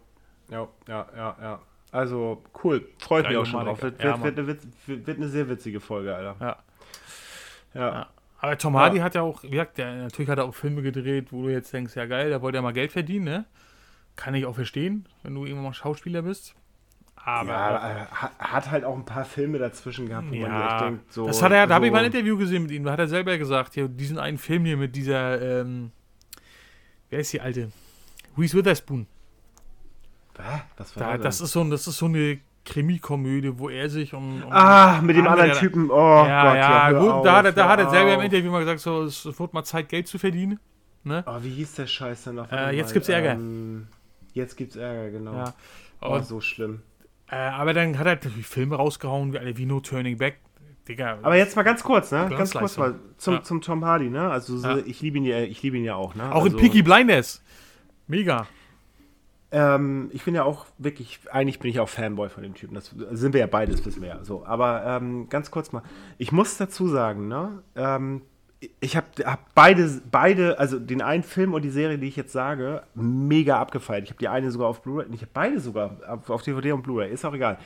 Jo, ja, ja, ja. Also, cool. Freut Geile mich auch schon drauf. Wird, ja, wird, wird, wird, eine sehr witzige Folge, Alter. Ja. Ja. ja. Aber Tom Hardy hat ja auch, wie gesagt, der, natürlich hat er auch Filme gedreht, wo du jetzt denkst, ja geil, da wollte er mal Geld verdienen, ne? Kann ich auch verstehen, wenn du irgendwann mal Schauspieler bist. Aber ja, hat halt auch ein paar Filme dazwischen gehabt, wo ja, man echt denkt, so. Das hat er, da habe ich mal ein Interview gesehen mit ihm, da hat er selber gesagt, hier, diesen einen Film hier mit dieser, ähm, wer ist die alte? Reese Witherspoon. Was war da, das? Das ist, so, das ist so eine Krimikomödie, wo er sich um. um ah, mit dem anderen Typen. Oh ja, Gott, ja, ja gut. Auf, da, hat, da hat er selber im Interview mal gesagt, so, es wird mal Zeit, Geld zu verdienen. Ne? Oh, wie hieß der Scheiß denn noch? Äh, jetzt gibt's Ärger. Ähm, jetzt gibt's Ärger, genau. Ja. Oh, so schlimm. Äh, aber dann hat er natürlich Filme rausgehauen, wie, wie No Turning Back. Digga, aber jetzt mal ganz kurz, ne? Ganz kurz mal zum, ja. zum Tom Hardy, ne? Also so, ich liebe ihn ja, ich liebe ihn ja auch, ne? Auch also, in Peaky Blinders. Mega. Ähm, ich bin ja auch wirklich, eigentlich bin ich auch Fanboy von dem Typen. Das sind wir ja beides, wissen wir ja so. Aber ähm, ganz kurz mal, ich muss dazu sagen, ne? Ähm, ich habe hab beide, beide, also den einen Film und die Serie, die ich jetzt sage, mega abgefeiert. Ich habe die eine sogar auf Blu-ray, ich habe beide sogar auf, DVD und Blu-ray, ist auch egal.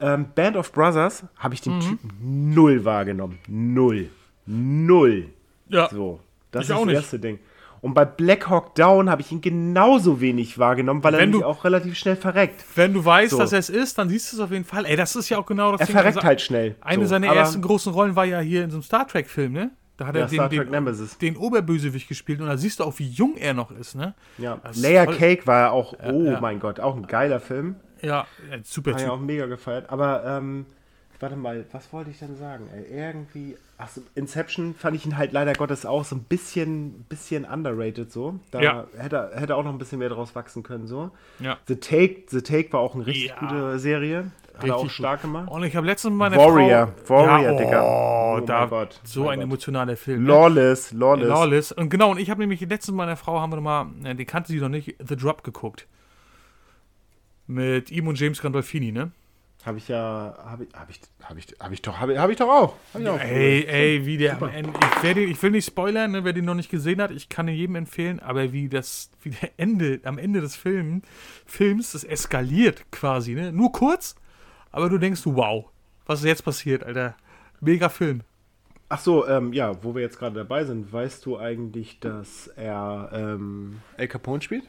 Ähm, Band of Brothers habe ich Mhm. den Typen null wahrgenommen. Null. Null. Ja. So. Das ist auch das nicht. erste Ding. Und bei Black Hawk Down habe ich ihn genauso wenig wahrgenommen, weil er Wenn nämlich du- auch relativ schnell verreckt. Wenn du weißt, So. dass er es ist, dann siehst du es auf jeden Fall. Ey, das ist ja auch genau das Er Ding. verreckt Also, halt schnell. Eine so. seiner Aber- ersten großen Rollen war ja hier in so einem Star Trek-Film, ne? Da hat er Ja, den, Trek den, Nemesis. den Oberbösewicht gespielt und da siehst du auch, wie jung er noch ist, ne? Ja. Ist Layer Cake war ja auch, oh ja. mein Gott, auch ein geiler Film. Ja, ja, super ich Typ. auch mega gefeiert. Aber, ähm, warte mal, was wollte ich denn sagen? Ey, irgendwie, ach so, Inception fand ich ihn halt leider Gottes auch so ein bisschen, bisschen underrated so. Da Ja. hätte, hätte auch noch ein bisschen mehr draus wachsen können so. Ja. The Take, The Take war auch eine richtig Ja. gute Serie. Hat er auch Richtig stark gemacht. Und ich habe letztens mit meiner Warrior, Frau... Warrior, ja, Digga. Oh, Oh da, mein Gott, so mein ein Gott. emotionaler Film. ne? Lawless, Lawless. Lawless. Und genau, und ich habe nämlich letztens mit meiner Frau, haben wir nochmal, äh, den kannte sie noch nicht, The Drop geguckt. Mit ihm und James Gandolfini, ne? Habe ich ja, habe ich, habe ich, habe ich, habe ich doch, habe ich, hab ich doch auch. Hab ich auch Ey, ey, wie der am Ende, ich, werde, ich will nicht spoilern, ne, wer den noch nicht gesehen hat, ich kann ihn jedem empfehlen, aber wie das, wie der Ende, am Ende des Film, Films, das eskaliert quasi, ne? Nur kurz, aber du denkst, wow, was ist jetzt passiert, Alter? Mega Film. Ach so, ähm, ja, wo wir jetzt gerade dabei sind, weißt du eigentlich, dass er ähm, El Capone spielt?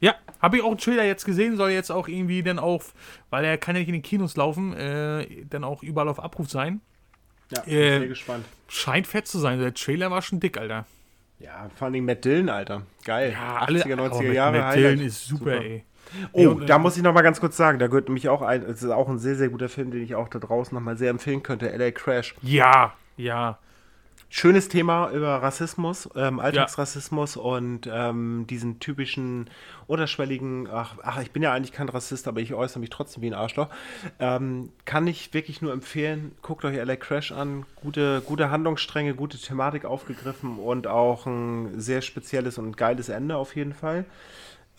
Ja, habe ich auch einen Trailer jetzt gesehen, soll jetzt auch irgendwie dann auch, weil er kann ja nicht in den Kinos laufen, äh, dann auch überall auf Abruf sein. Ja, bin Äh, sehr gespannt. Scheint fett zu sein, der Trailer war schon dick, Alter. Ja, vor allem Matt Dillon, Alter. Geil. Ja, alle, 80er, 90er aber Jahre. Matt Highlight. Dillon ist super, ey. Oh, da äh, muss ich noch mal ganz kurz sagen, da gehört nämlich auch ein, es ist auch ein sehr, sehr guter Film, den ich auch da draußen noch mal sehr empfehlen könnte, LA Crash. Ja, ja. Schönes Thema über Rassismus, ähm, Alltagsrassismus und ähm, diesen typischen unterschwelligen, ach, ach, ich bin ja eigentlich kein Rassist, aber ich äußere mich trotzdem wie ein Arschloch. Ähm, kann ich wirklich nur empfehlen, guckt euch LA Crash an. Gute, gute Handlungsstränge, gute Thematik aufgegriffen und auch ein sehr spezielles und geiles Ende auf jeden Fall.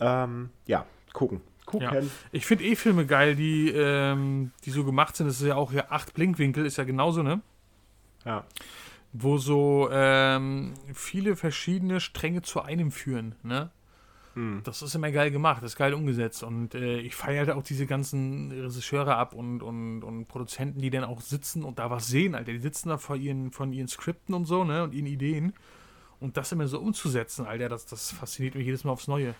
Ähm, ja, gucken. Gucken. Ja. Ich finde eh Filme geil, die, ähm, die so gemacht sind. Das ist ja auch ja acht Blinkwinkel, ist ja genauso, ne? ja. Wo so ähm, viele verschiedene Stränge zu einem führen, ne? Hm. Das ist immer geil gemacht, das ist geil umgesetzt. Und äh, ich feiere halt auch diese ganzen Regisseure ab und, und, und Produzenten, die dann auch sitzen und da was sehen, Alter. Die sitzen da vor ihren, von ihren Skripten und so, ne? Und ihren Ideen. Und das immer so umzusetzen, Alter, das, das fasziniert mich jedes Mal aufs Neue.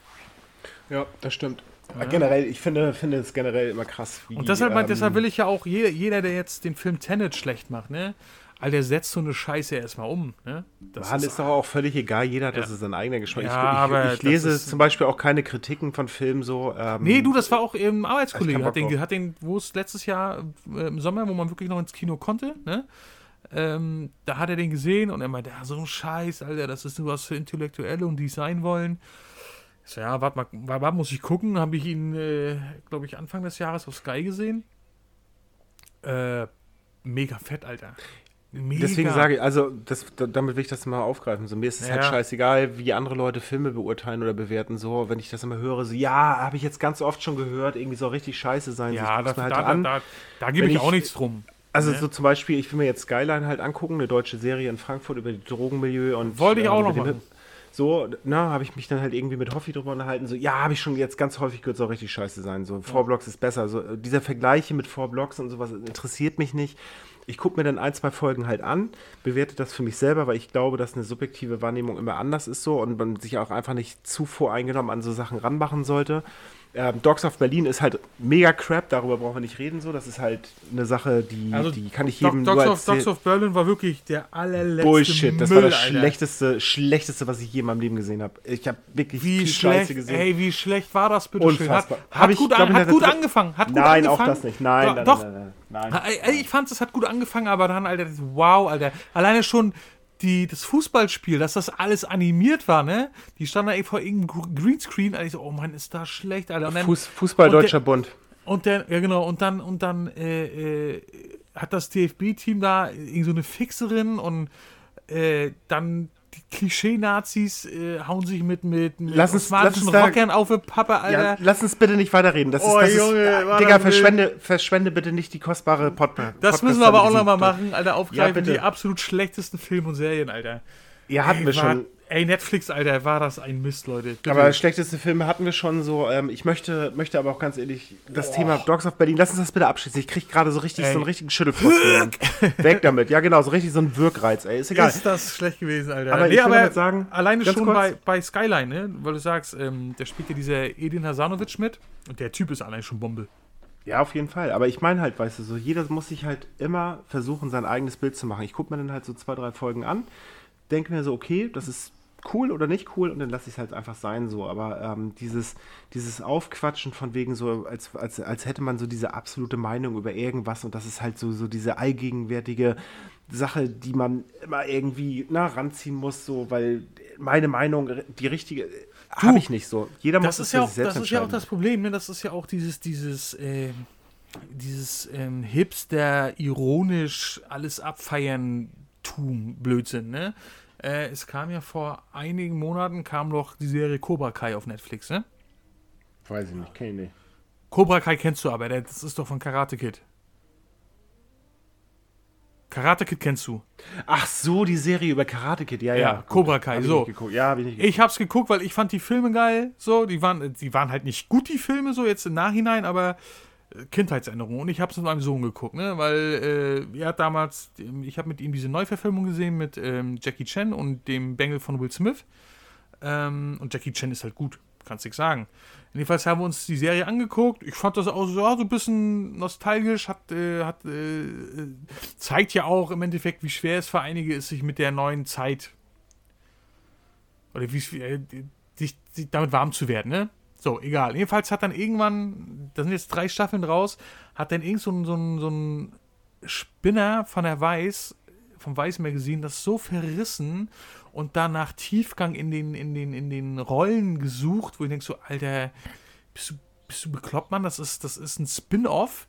Ja, das stimmt. Generell, ich finde, finde es generell immer krass, wie. Und deshalb, ähm, deshalb will ich ja auch, jeder, jeder, der jetzt den Film Tenet schlecht macht, ne? Alter, setzt so eine Scheiße erstmal um, ne? Das Mann, ist doch auch völlig egal, jeder hat das ist sein eigener Geschmack. Ja, ich, aber ich, ich das lese ist- zum Beispiel auch keine Kritiken von Filmen so. Ähm, Nee, du, das war auch im Ich Arbeitskollege. Hat den, hat den, wo es letztes Jahr äh, im Sommer, wo man wirklich noch ins Kino konnte, ne? Ähm, da hat er den gesehen und er meinte, ja, so ein Scheiß, Alter, das ist nur was für Intellektuelle und die sein wollen. Ich so, ja, warte mal, warte, muss ich gucken. Habe ich ihn, äh, glaube ich, Anfang des Jahres auf Sky gesehen. Äh, mega fett, Alter. Mega. Deswegen sage ich, also das, da- damit will ich das mal aufgreifen. So, mir ist es halt Ja. scheißegal, wie andere Leute Filme beurteilen oder bewerten. So, wenn ich das immer höre, so ja, habe ich jetzt ganz oft schon gehört, irgendwie soll richtig scheiße sein. Ja, da, guck's mir halt da, da, an. da, da gebe ich auch nichts drum. Also Ne? so zum Beispiel, ich will mir jetzt Skyline halt angucken, eine deutsche Serie in Frankfurt über die Drogenmilieu und Wollte ich auch mit noch machen. So, na, habe ich mich dann halt irgendwie mit Hoffi drüber unterhalten. So, ja, habe ich schon jetzt ganz häufig gehört, soll richtig scheiße sein. So, Four Blocks ist besser. So, äh, dieser Vergleich hier mit Four Blocks und sowas interessiert mich nicht. Ich gucke mir dann ein, zwei Folgen halt an, bewerte das für mich selber, weil ich glaube, dass eine subjektive Wahrnehmung immer anders ist so und man sich auch einfach nicht zu voreingenommen an so Sachen ranmachen sollte. Ähm, Dogs of Berlin ist halt mega crap, darüber brauchen wir nicht reden. So, das ist halt eine Sache, die, Also, die kann ich jedem Dogs, nur of, Dogs of Berlin war wirklich der allerletzte Bullshit, das Müll, war das Alter. schlechteste, schlechteste, was ich je in meinem Leben gesehen habe. Ich habe wirklich Wie viel schlecht, Scheiße gesehen. ey, wie schlecht war das bitte schön? Hat, Unfassbar. hat, ich, gut, an, hat gut angefangen. Hat gut nein, auch angefangen. das nicht. Nein, doch, nein, nein, nein, nein, Ich fand, es hat gut angefangen, aber dann, Alter, das- wow, Alter. Alleine schon die, das Fußballspiel, dass das alles animiert war, ne? Die standen da vor irgendeinem Gr- Greenscreen, Alter. Ich so, oh Mann, ist das schlecht, Alter. Und dann, Fuß, Fußball und der- Deutscher Bund. Und dann, ja genau, und dann, und dann äh, äh, hat das DFB-Team da irgend so eine Fixerin und äh, dann Klischee-Nazis äh, hauen sich mit, mit, mit Lass uns- lass uns da- Rockern auf die Pappe, Alter. Ja, lass uns bitte nicht weiterreden. Das ist, Oh, das ist, Junge, äh, war Digga, das verschwende, verschwende bitte nicht die kostbare Pod das müssen wir aber auch nochmal machen, Alter, aufgreifen bitte. die absolut schlechtesten Filme und Serien, Alter. Ja, hatten wir schon. Ey, Netflix, Alter, war das ein Mist, Leute. Bitte. Aber schlechteste Filme hatten wir schon so. Ähm, ich möchte, möchte aber auch ganz ehrlich das Thema Dogs of Berlin, lass uns das bitte abschließen. Ich krieg gerade so richtig Ey. so einen richtigen Schüttelfrost. *laughs* Weg damit. Ja, genau, so richtig so ein Wirkreiz, ey. Ist egal. ist das schlecht gewesen, Alter. Aber ich will damit sagen, alleine schon kurz- bei, bei Skyline, ne? weil du sagst, ähm, der spielt ja dieser Edin Hasanovic mit und der Typ ist allein schon Bombe. Ja, auf jeden Fall. Aber ich meine halt, weißt du, so jeder muss sich halt immer versuchen, sein eigenes Bild zu machen. Ich gucke mir dann halt so zwei, drei Folgen an, denke mir so, okay, das ist cool oder nicht cool und dann lasse ich es halt einfach sein so. Aber ähm, dieses, dieses Aufquatschen von wegen so, als, als, als hätte man so diese absolute Meinung über irgendwas und das ist halt so, so diese allgegenwärtige Sache, die man immer irgendwie na, ranziehen muss, so, weil meine Meinung, die richtige, habe ich nicht so. Jeder muss Das ja sich auch, selbst das ist ja auch das Problem, ne? Das ist ja auch dieses, dieses, ähm, dieses ähm, Hipster, ironisch alles abfeiern Tum Blödsinn, ne? Äh, es kam ja vor einigen Monaten kam doch die Serie Cobra Kai auf Netflix, ne? Weiß ich nicht, kenn ich nicht. Cobra Kai kennst du aber, das ist doch von Karate Kid. Karate Kid kennst du. Ach so, die Serie über Karate Kid, ja, ja. Ja, Gut, Cobra Kai, hab ich so. geguckt. Ja, habe ich nicht geguckt. Ich hab's geguckt, weil ich fand die Filme geil. So, die waren, die waren halt nicht gut, die Filme, so jetzt im Nachhinein, aber Kindheitserinnerungen. Und ich hab's mit meinem Sohn geguckt, ne? Weil äh, er hat damals, ähm, ich habe mit ihm diese Neuverfilmung gesehen mit ähm, Jackie Chan und dem Bengel von Will Smith. Ähm, und Jackie Chan ist halt gut, kannst nichts sagen. Jedenfalls haben wir uns die Serie angeguckt. Ich fand das auch so, ja, so ein bisschen nostalgisch, hat, äh, hat, äh, äh, zeigt ja auch im Endeffekt, wie schwer es für einige ist, sich mit der neuen Zeit oder wie es- äh, sich, sich damit warm zu werden, ne? So, egal. Jedenfalls hat dann irgendwann, da sind jetzt drei Staffeln draus, hat dann irgend so ein, so ein, so ein Spinner von der Weiß, vom Weiß Magazin, das so verrissen und dann nach Tiefgang in den, in den, in den Rollen gesucht, wo ich denke so, Alter, bist du, bist du bekloppt, Mann? Das ist, das ist ein Spin-off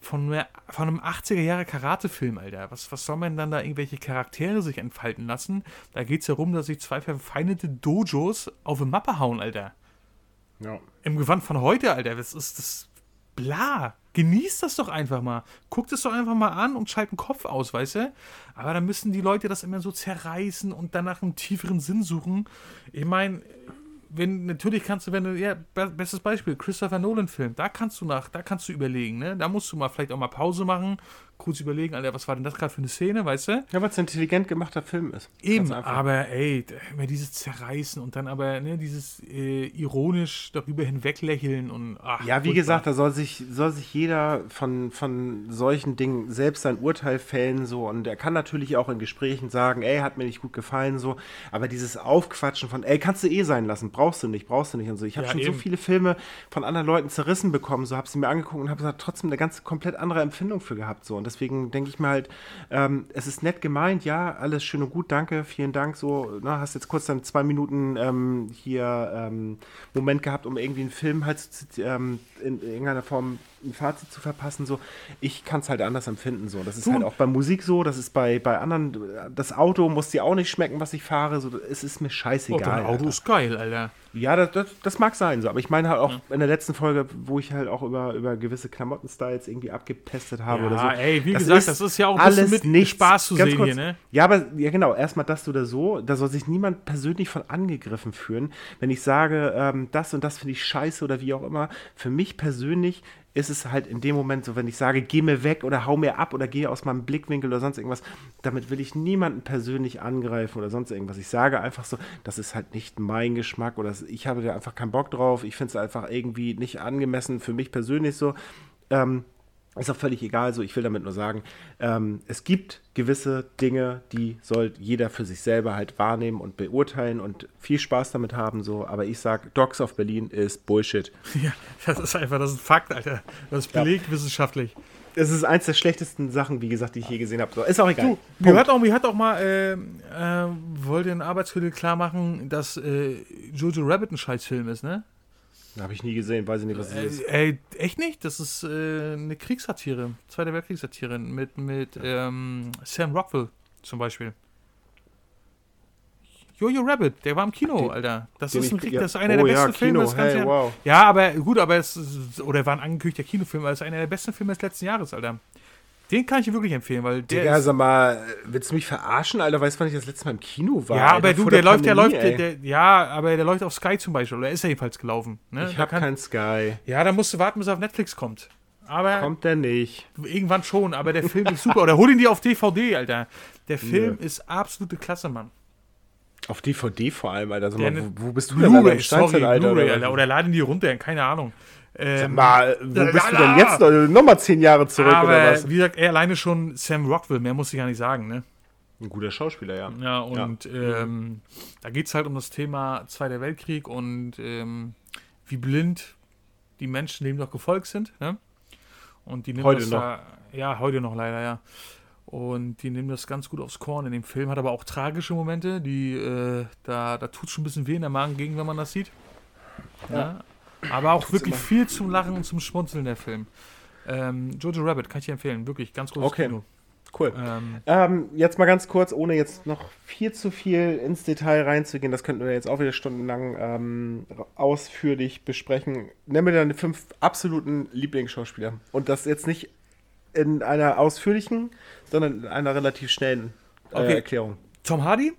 von, von einem 80er Jahre Karate-Film, Alter. Was, was soll man dann da irgendwelche Charaktere sich entfalten lassen? Da geht es ja darum, dass sich zwei verfeindete Dojos auf eine Mappe hauen, Alter. Ja. Im Gewand von heute, Alter. Das ist das. Bla. Genießt das doch einfach mal. Guckt es doch einfach mal an und schalt den Kopf aus, weißt du? Aber dann müssen die Leute das immer so zerreißen und dann nach einem tieferen Sinn suchen. Ich meine, wenn, natürlich kannst du, wenn du, ja, be- bestes Beispiel, Christopher Nolan-Film, da kannst du nach, da kannst du überlegen, ne? Da musst du mal vielleicht auch mal Pause machen, kurz überlegen, Alter, was war denn das gerade für eine Szene, weißt du? Ja, weil es ein intelligent gemachter Film ist. Eben, aber ey, immer dieses Zerreißen und dann aber ne, dieses äh, ironisch darüber hinweglächeln und ach, Ja, wie furchtbar. gesagt, da soll sich, soll sich jeder von, von solchen Dingen selbst sein Urteil fällen, so. Und er kann natürlich auch in Gesprächen sagen, ey, hat mir nicht gut gefallen, so. Aber dieses Aufquatschen von, ey, kannst du eh sein lassen, brauchst du nicht, brauchst du nicht und so. Ich habe Ja, schon eben. so viele Filme von anderen Leuten zerrissen bekommen, so, habe sie mir angeguckt und habe trotzdem eine ganz komplett andere Empfindung für gehabt, so. Und deswegen denke ich mir halt, ähm, es ist nett gemeint, ja, alles schön und gut, danke, vielen Dank, so. Na, hast jetzt kurz dann zwei Minuten ähm, hier ähm, Moment gehabt, um irgendwie einen Film halt ähm, in irgendeiner Form ein Fazit zu verpassen, so. Ich kann es halt anders empfinden, so. Das ist Du- halt auch bei Musik so, das ist bei, bei anderen, das Auto muss dir auch nicht schmecken, was ich fahre, so. Es ist mir Oh, scheißegal. dein Auto Alter. ist geil, Alter. Ja, das, das, das mag sein, so. Aber ich meine halt auch in der letzten Folge, wo ich halt auch über, über gewisse Klamottenstyles irgendwie abgetestet habe Ja, oder so. ey, wie gesagt, das ist ja auch ein alles mit nichts. Spaß zu Ganz sehen kurz. hier, ne? Ja, aber ja genau, erstmal das oder so, da soll sich niemand persönlich von angegriffen fühlen. Wenn ich sage, ähm, das und das finde ich scheiße oder wie auch immer, für mich persönlich ist es halt in dem Moment so, wenn ich sage, geh mir weg oder hau mir ab oder geh aus meinem Blickwinkel oder sonst irgendwas, damit will ich niemanden persönlich angreifen oder sonst irgendwas. Ich sage einfach so, das ist halt nicht mein Geschmack oder ich habe da einfach keinen Bock drauf. Ich finde es einfach irgendwie nicht angemessen für mich persönlich so. Ähm, ist auch völlig egal, so ich will damit nur sagen, ähm, es gibt gewisse Dinge, die soll jeder für sich selber halt wahrnehmen und beurteilen und viel Spaß damit haben, so, aber ich sag, Dogs of Berlin ist Bullshit. *laughs* Ja, das ist einfach, das ist ein Fakt, Alter. Das ist belegt wissenschaftlich. Es ist eins der schlechtesten Sachen, wie gesagt, die ich je gesehen habe. So, ist auch egal. Du, mir hat, auch, mir hat auch mal, äh, äh, wollte ein Arbeitskollege klar machen, dass äh, Jojo Rabbit ein Scheißfilm ist, ne? Habe ich nie gesehen, weiß ich nicht, was ist. Äh, ey, echt nicht? Das ist äh, eine Kriegssatire, Zweite Weltkriegssatire mit, mit ähm, Sam Rockwell zum Beispiel. Jojo Rabbit, der war im Kino, Den- Alter. Das ist, ein, Krieg- ja. das ist einer Oh der ja, besten Filme Kino, des ganzen hey, Jahres. wow. Ja, aber gut, aber es ist, oder war ein angekündigter Kinofilm, aber es ist einer der besten Filme des letzten Jahres, Alter. Den kann ich dir wirklich empfehlen, weil der. Digga, sag mal, willst du mich verarschen, Alter? Weißt du, wann ich das letzte Mal im Kino war? ja, Alter? aber du, Vor der läuft, der läuft, der, der, ja, aber der läuft auf Sky zum Beispiel, oder ist er jedenfalls gelaufen. Ne? Ich Da hab kann- kein Sky. Ja, da musst du warten, bis er auf Netflix kommt. Aber Kommt der nicht? irgendwann schon, aber der Film ist super. Oder hol ihn dir auf DVD, Alter. Der Film ist absolute Klasse, Mann. Auf DVD vor allem, Alter. Sag Der mal, wo, wo bist du denn, Alter? Blu-ray, sorry, Steinzeitalter, Blu-ray, oder Alter. Oder laden die runter, keine Ahnung. Ähm, Sag mal, wo Ja, bist du ja. denn jetzt noch? Nochmal zehn Jahre zurück, aber oder was? wie gesagt, er alleine schon Sam Rockwell, mehr muss ich gar nicht sagen, ne? Ein guter Schauspieler, ja. Ja, und Ähm, da geht es halt um das Thema Zweiter Weltkrieg und ähm, wie blind die Menschen dem noch gefolgt sind. Ne? Und die nehmen Heute das noch. Da, ja, heute noch leider, ja. Und die nehmen das ganz gut aufs Korn in dem Film, hat aber auch tragische Momente, die äh, da, da tut es schon ein bisschen weh in der Magengegend, wenn man das sieht. Ja. Aber auch wirklich immer. viel zum Lachen und zum Schmunzeln der Film. Ähm, Jojo Rabbit kann ich dir empfehlen, wirklich ganz großes Okay. Kino. Cool. Ähm, Ähm, jetzt mal ganz kurz, ohne jetzt noch viel zu viel ins Detail reinzugehen, das könnten wir jetzt auch wieder stundenlang ähm, ausführlich besprechen. Nenn mir deine fünf absoluten Lieblingsschauspieler. Und das jetzt nicht in einer ausführlichen, sondern in einer relativ schnellen äh, Okay. Erklärung. Tom Hardy,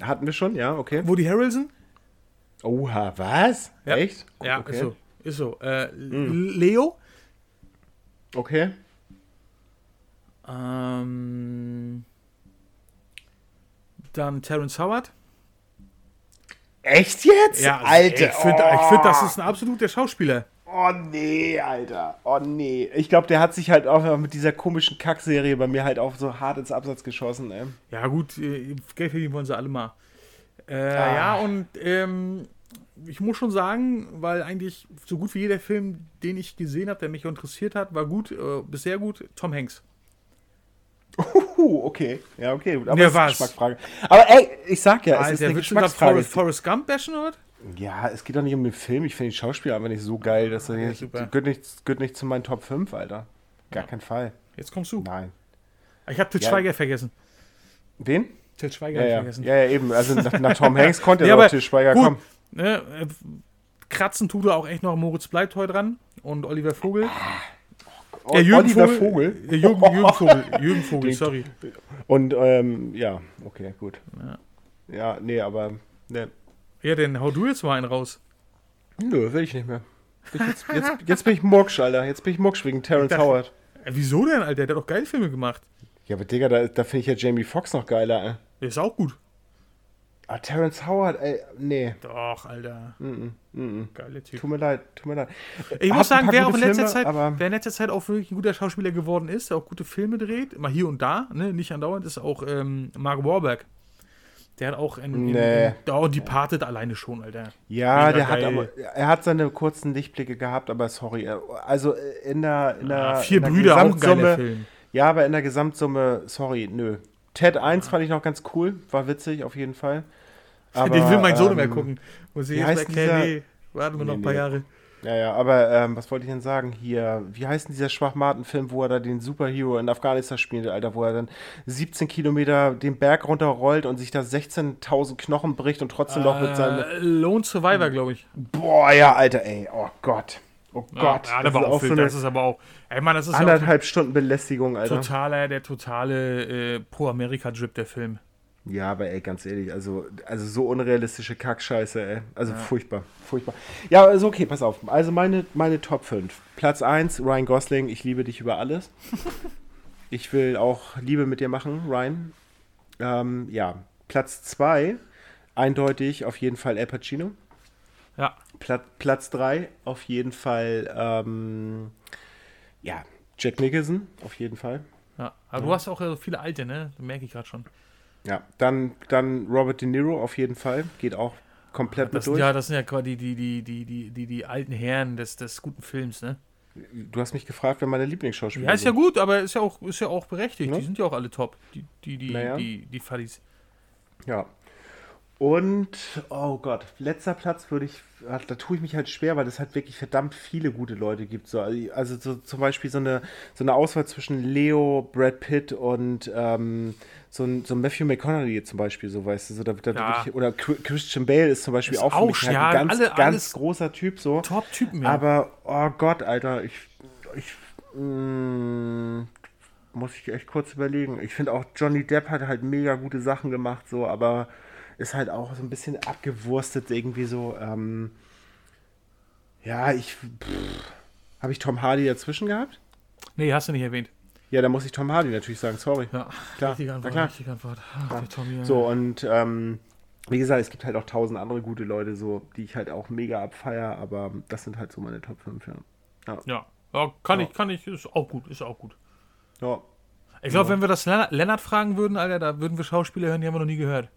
Hatten wir schon, ja, okay. Woody Harrelson, Oha, was? Ja. Echt? Ja, okay. ist so. Ist so. Äh, Leo. Okay. Ähm, dann Terrence Howard. Echt jetzt? Ja, Alter. Ich finde, ich find, das ist ein absoluter Schauspieler. Oh nee, Alter. Oh nee. Ich glaube, der hat sich halt auch mit dieser komischen Kackserie bei mir halt auch so hart ins Absatz geschossen, ey. Ja, gut, äh, Geld verdienen wollen sie alle mal. Äh, Ah. Ja, und ähm, ich muss schon sagen, weil eigentlich so gut wie jeder Film, den ich gesehen habe, der mich interessiert hat, war gut, äh, bis sehr gut, Tom Hanks. Uh, okay. Ja, okay. gut. Aber Ja, ist was? eine Geschmacksfrage. Aber ey, ich sag ja, es ist Alter, eine du gerade Geschmacksfrage. Forrest, Forrest Gump bashen oder? Ja, es geht doch nicht um den Film. Ich finde den Schauspieler einfach nicht so geil, dass er Ja, gehört, nicht, gehört nicht zu meinen Top 5, Alter. Gar kein Fall. Jetzt kommst du. Nein. Ich habe Til Ja. Schweiger vergessen. Wen? Til Schweiger Ja, ja. vergessen. ja, ja, eben. Also nach, nach Tom *laughs* Hanks konnte Nee, ja aber noch Til Schweiger gut. kommen. Ne, äh, kratzen tut er auch echt noch Moritz Bleibtreu dran und Oliver Vogel. O- Äh, Jürgen Oliver Vogel. Vogel. Jürgen, Jürgen *laughs* Vogel. Jürgen Vogel, sorry. Und ähm, ja, okay, gut. Ja. Ja, nee, aber ne, Ja, dann hau du jetzt mal einen raus. nö, will ich nicht mehr. Jetzt, jetzt, jetzt bin ich Mucksch, Alter. Jetzt bin ich Mucksch wegen Terrence Howard. Äh, wieso denn, Alter? Der hat doch geile Filme gemacht. Ja, aber Digga, da, da finde ich ja Jamie Foxx noch geiler, ey. Der ist auch gut. Ah, Terrence Howard, ey, nee. Doch, Alter. Mm, mm, mm. Geiler Typ. Tut mir leid, tut mir leid. Ich Hat muss sagen, wer auch in letzter Filme, Zeit, wer in letzter Zeit auch wirklich ein guter Schauspieler geworden ist, der auch gute Filme dreht, mal hier und da, ne, nicht andauernd, ist auch ähm, Mark Wahlberg. Der hat auch in, in, Nee. in oh, Departed alleine schon, Alter. Ja, Mega der hat geil. aber, er hat seine kurzen Lichtblicke gehabt, aber sorry. Also in der, in der, Ah, vier in der Brüder, auch ein geiler Film. Ja, aber in der Gesamtsumme, sorry, nö. Ted 1 fand ich noch ganz cool, war witzig auf jeden Fall. *laughs* Aber, Den will mein Sohn ähm, mehr gucken. Muss ich jetzt erklären, dieser- nee, warten wir noch Nee, ein paar nee. Jahre. Ja, ja, aber ähm, was wollte ich denn sagen? Hier, wie heißt denn dieser Schwachmaten-Film, wo er da den Superhero in Afghanistan spielt, Alter, wo er dann 17 Kilometer den Berg runterrollt und sich da 16.000 Knochen bricht und trotzdem noch mit seinem. Äh, Lone Survivor, glaube ich. Boah, ja, Alter, ey, oh Gott. Oh Ja, Gott. ja, das ist auch auch so das ist aber auch. Ey, Mann, das ist ja anderthalb Stunden Belästigung, Alter. totaler, der totale äh, Pro-Amerika-Drip, der Film. Ja, aber ey, ganz ehrlich, also, also so unrealistische Kackscheiße, ey. Also furchtbar, furchtbar. Ja, also okay, pass auf. Also meine, meine Top 5. Platz 1, Ryan Gosling, ich liebe dich über alles. *laughs* ich will auch Liebe mit dir machen, Ryan. Ähm, ja, Platz 2, eindeutig auf jeden Fall Al Pacino. Ja. Plat Platz 3, auf jeden Fall, ähm, ja, Jack Nicholson, auf jeden Fall. ja. Aber du hast auch äh, viele alte, ne? Das merke ich gerade schon. Ja, dann, dann Robert De Niro, auf jeden Fall. Geht auch komplett Das mit sind durch. ja, das sind ja quasi die, die, die, die, die, die alten Herren des, des guten Films, ne? Du hast mich gefragt, wer meine Lieblingsschauspieler Ja, ist ja sind. gut, aber ist ja auch, ist ja auch berechtigt. Ne? Die sind ja auch alle top. Die, die, die, Naja. die, die Fadis. Ja. Und, oh Gott, letzter Platz würde ich, da tue ich mich halt schwer, weil es halt wirklich verdammt viele gute Leute gibt. So, also so, zum Beispiel so eine, so eine Auswahl zwischen Leo, Brad Pitt und ähm, so, ein, so Matthew McConaughey zum Beispiel, so weißt du. So, da, da Ja. ich, oder Chri- Christian Bale ist zum Beispiel Ist auch auch, halt ja, ein ganz, alle- ganz großer Typ so. Top-Typen, ja. Aber, oh Gott, Alter, ich, ich, mm, muss ich echt kurz überlegen. Ich finde auch Johnny Depp hat halt mega gute Sachen gemacht, so, aber ist halt auch so ein bisschen abgewurstet irgendwie so. Ähm, ja, ich. Habe ich Tom Hardy dazwischen gehabt? Nee, hast du nicht erwähnt. Ja, da muss ich Tom Hardy natürlich sagen, sorry. Ja, Klar, richtige Antwort. na klar. Richtige Antwort. Ach, Ja. Tommy, ja. So, und ähm, wie gesagt, es gibt halt auch tausend andere gute Leute, so, die ich halt auch mega abfeier, aber das sind halt so meine Top 5, ja. Ja, ja kann Ja. ich, kann ich, ist auch gut, ist auch gut. Ja, Ich glaube, wenn wir das Lennart, Lennart fragen würden, Alter, da würden wir Schauspieler hören, die haben wir noch nie gehört.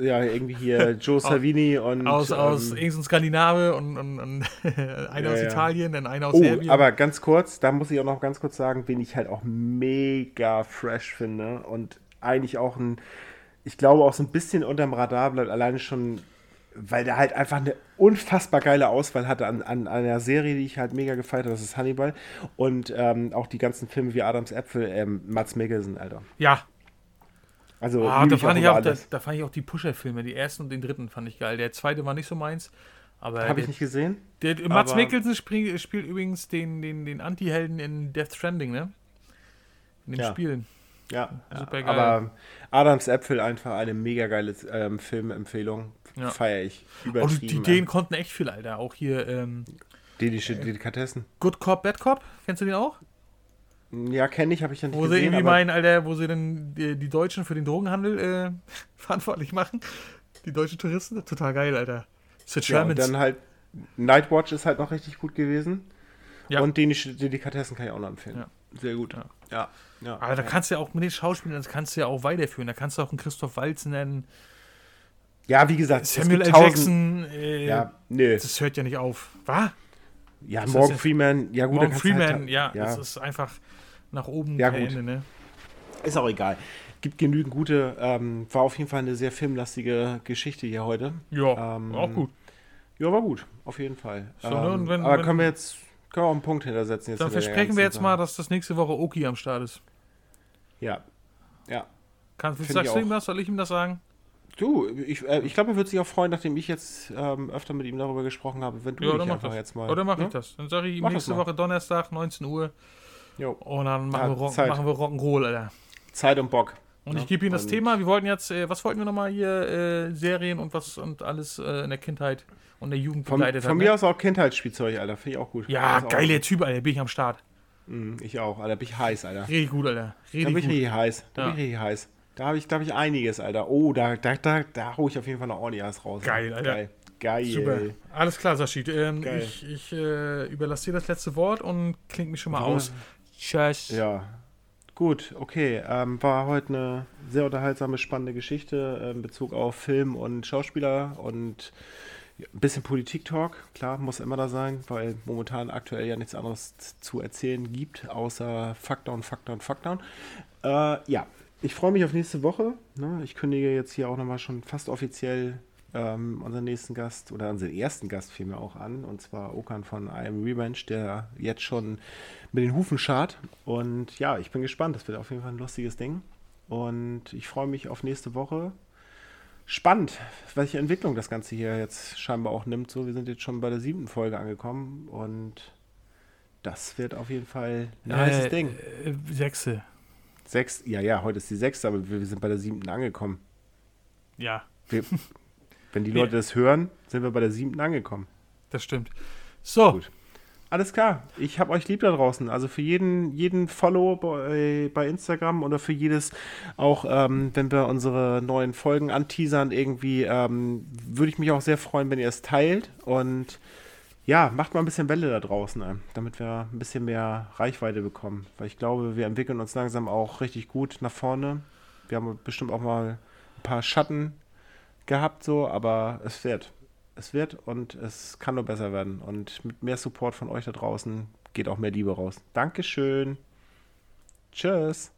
Ja irgendwie hier *laughs* Joe Savini und. Aus, aus ähm, irgendein Skandinave und, und, und *laughs* einer Ja, aus. Italien, dann einer aus Oh, Serbien. aber ganz kurz, da muss ich auch noch ganz kurz sagen, wen ich halt auch mega fresh finde und eigentlich auch ein, ich glaube auch so ein bisschen unterm Radar bleibt, alleine schon, weil der halt einfach eine unfassbar geile Auswahl hatte an, an einer Serie, die ich halt mega gefeiert habe, das ist Hannibal und ähm, auch die ganzen Filme wie Adams Äpfel, ähm, Mats Mikkelsen, Alter. ja, Also ah, da, fand ich auch, da, da fand ich auch die Pusher-Filme, die ersten und den dritten fand ich geil. Der zweite war nicht so meins. Aber Habe der, ich nicht gesehen? der, Mats aber- Mikkelsen spielt, spielt übrigens den, den, den Anti-Helden in Death Stranding, ne? In den Ja. Spielen. Ja, ja Supergeil. aber Adams Äpfel einfach eine mega geile ähm, Filmempfehlung. Ja. Feier ich. Oh, Übertrieben. die, die. Ideen konnten echt viel, Alter. Auch hier ähm, Dänische Delikatessen. Good Cop, Bad Cop. Kennst du den auch? Ja, kenne ich, habe ich ja nicht Wo sie gesehen. irgendwie aber meinen, Alter, wo sie dann die, die Deutschen für den Drogenhandel äh, *laughs* verantwortlich machen. Die deutschen Touristen. Total geil, Alter. The ja, und Germans. dann halt Nightwatch ist halt noch richtig gut gewesen. Ja. Und dänische Delikatessen kann ich auch noch empfehlen. Ja. Sehr gut. Ja. Ja. ja. Aber da kannst du ja auch mit den Schauspielern, das kannst du ja auch weiterführen. Da kannst du auch einen Christoph Waltz nennen, Ja, wie gesagt, es Samuel L. Jackson. Äh, Ja, nö. Das hört ja nicht auf. Was? Ja, Morgan Freeman. Ja, gut, Morgan du Freeman, halt, ja, ja. das ist einfach nach oben Ja, kein gut. Ende, ne? Ist auch egal. Gibt genügend gute. Ähm, war auf jeden Fall eine sehr filmlastige Geschichte hier heute. Ja, Ähm, auch gut. Ja, war gut. Auf jeden Fall. So, ne, und wenn- aber wenn- können wir jetzt können wir auch einen Punkt hintersetzen? Jetzt Dann versprechen wir jetzt mal, Sache. dass das nächste Woche Oki am Start ist. Ja. Ja. Find sagst ich du ihm das? Soll ich ihm das sagen? Du, ich, äh, ich glaube, er wird sich auch freuen, nachdem ich jetzt ähm, öfter mit ihm darüber gesprochen habe, wenn du Ja, dich einfach das. jetzt mal. Oder mache ne? ich das? Dann sage ich ihm Mach nächste mal. Woche Donnerstag, 19 Uhr. Jo. Und dann machen, Ja, wir, Rock, Zeit. machen wir Rock'n'Roll, Alter. Zeit und Bock. Und Ja, ich gebe Ihnen das Thema. Wir wollten jetzt, äh, was wollten wir nochmal hier? Äh, Serien und was und alles äh, in der Kindheit und der Jugend Von, begleitet von hat. mir ne? aus auch Kindheitsspielzeug, Alter. Finde ich auch gut. Ja, geiler Typ, Alter. Bin ich am Start. Mm, Ich auch, Alter. Bin ich heiß, Alter. Richtig gut, Alter. Da Richtig bin ich richtig heiß. Da Ja. bin ich richtig heiß. Da habe ich, glaube ich, einiges, Alter. Oh, da, da, da, da hole ich auf jeden Fall noch ordentlich was raus. Geil, Alter. Geil. Geil. Super. Alles klar, Saschid. Ähm, ich ich äh, überlasse dir das letzte Wort und klingt mich schon mal aus. Tschüss. Ja. Gut, okay. Ähm, war heute eine sehr unterhaltsame, spannende Geschichte äh, in Bezug auf Film und Schauspieler und ein bisschen Politik-Talk. Klar, muss immer da sein, weil momentan aktuell ja nichts anderes zu erzählen gibt, außer Fuckdown, Fuckdown, Fuckdown. Äh, ja, ich freue mich auf nächste Woche. Ne? Ich kündige jetzt hier auch nochmal schon fast offiziell ähm, unseren nächsten Gast oder unseren ersten Gast vielmehr auch an. Und zwar Okan von Am Revenge, der jetzt schon mit den Hufen schart. Und ja, ich bin gespannt. Das wird auf jeden Fall ein lustiges Ding. Und ich freue mich auf nächste Woche. Spannend, welche Entwicklung das Ganze hier jetzt scheinbar auch nimmt. So, wir sind jetzt schon bei der siebten Folge angekommen und das wird auf jeden Fall ein heißes Ding. Äh, Sechse. Sechs, ja, ja, heute ist die sechste, aber wir, wir sind bei der siebten angekommen. Ja, Wir, *laughs* wenn die Leute das hören, sind wir bei der siebten angekommen. das stimmt. So, Gut. Alles klar, ich habe euch lieb da draußen. Also für jeden, jeden Follow bei, bei Instagram oder für jedes, auch ähm, wenn wir unsere neuen Folgen anteasern, irgendwie, ähm, würde ich mich auch sehr freuen, wenn ihr es teilt. Und ja, macht mal ein bisschen Welle da draußen, äh, damit wir ein bisschen mehr Reichweite bekommen. Weil ich glaube, wir entwickeln uns langsam auch richtig gut nach vorne. Wir haben bestimmt auch mal ein paar Schatten gehabt, so, aber es wird. Es wird und es kann nur besser werden. Und mit mehr Support von euch da draußen geht auch mehr Liebe raus. Dankeschön. Tschüss.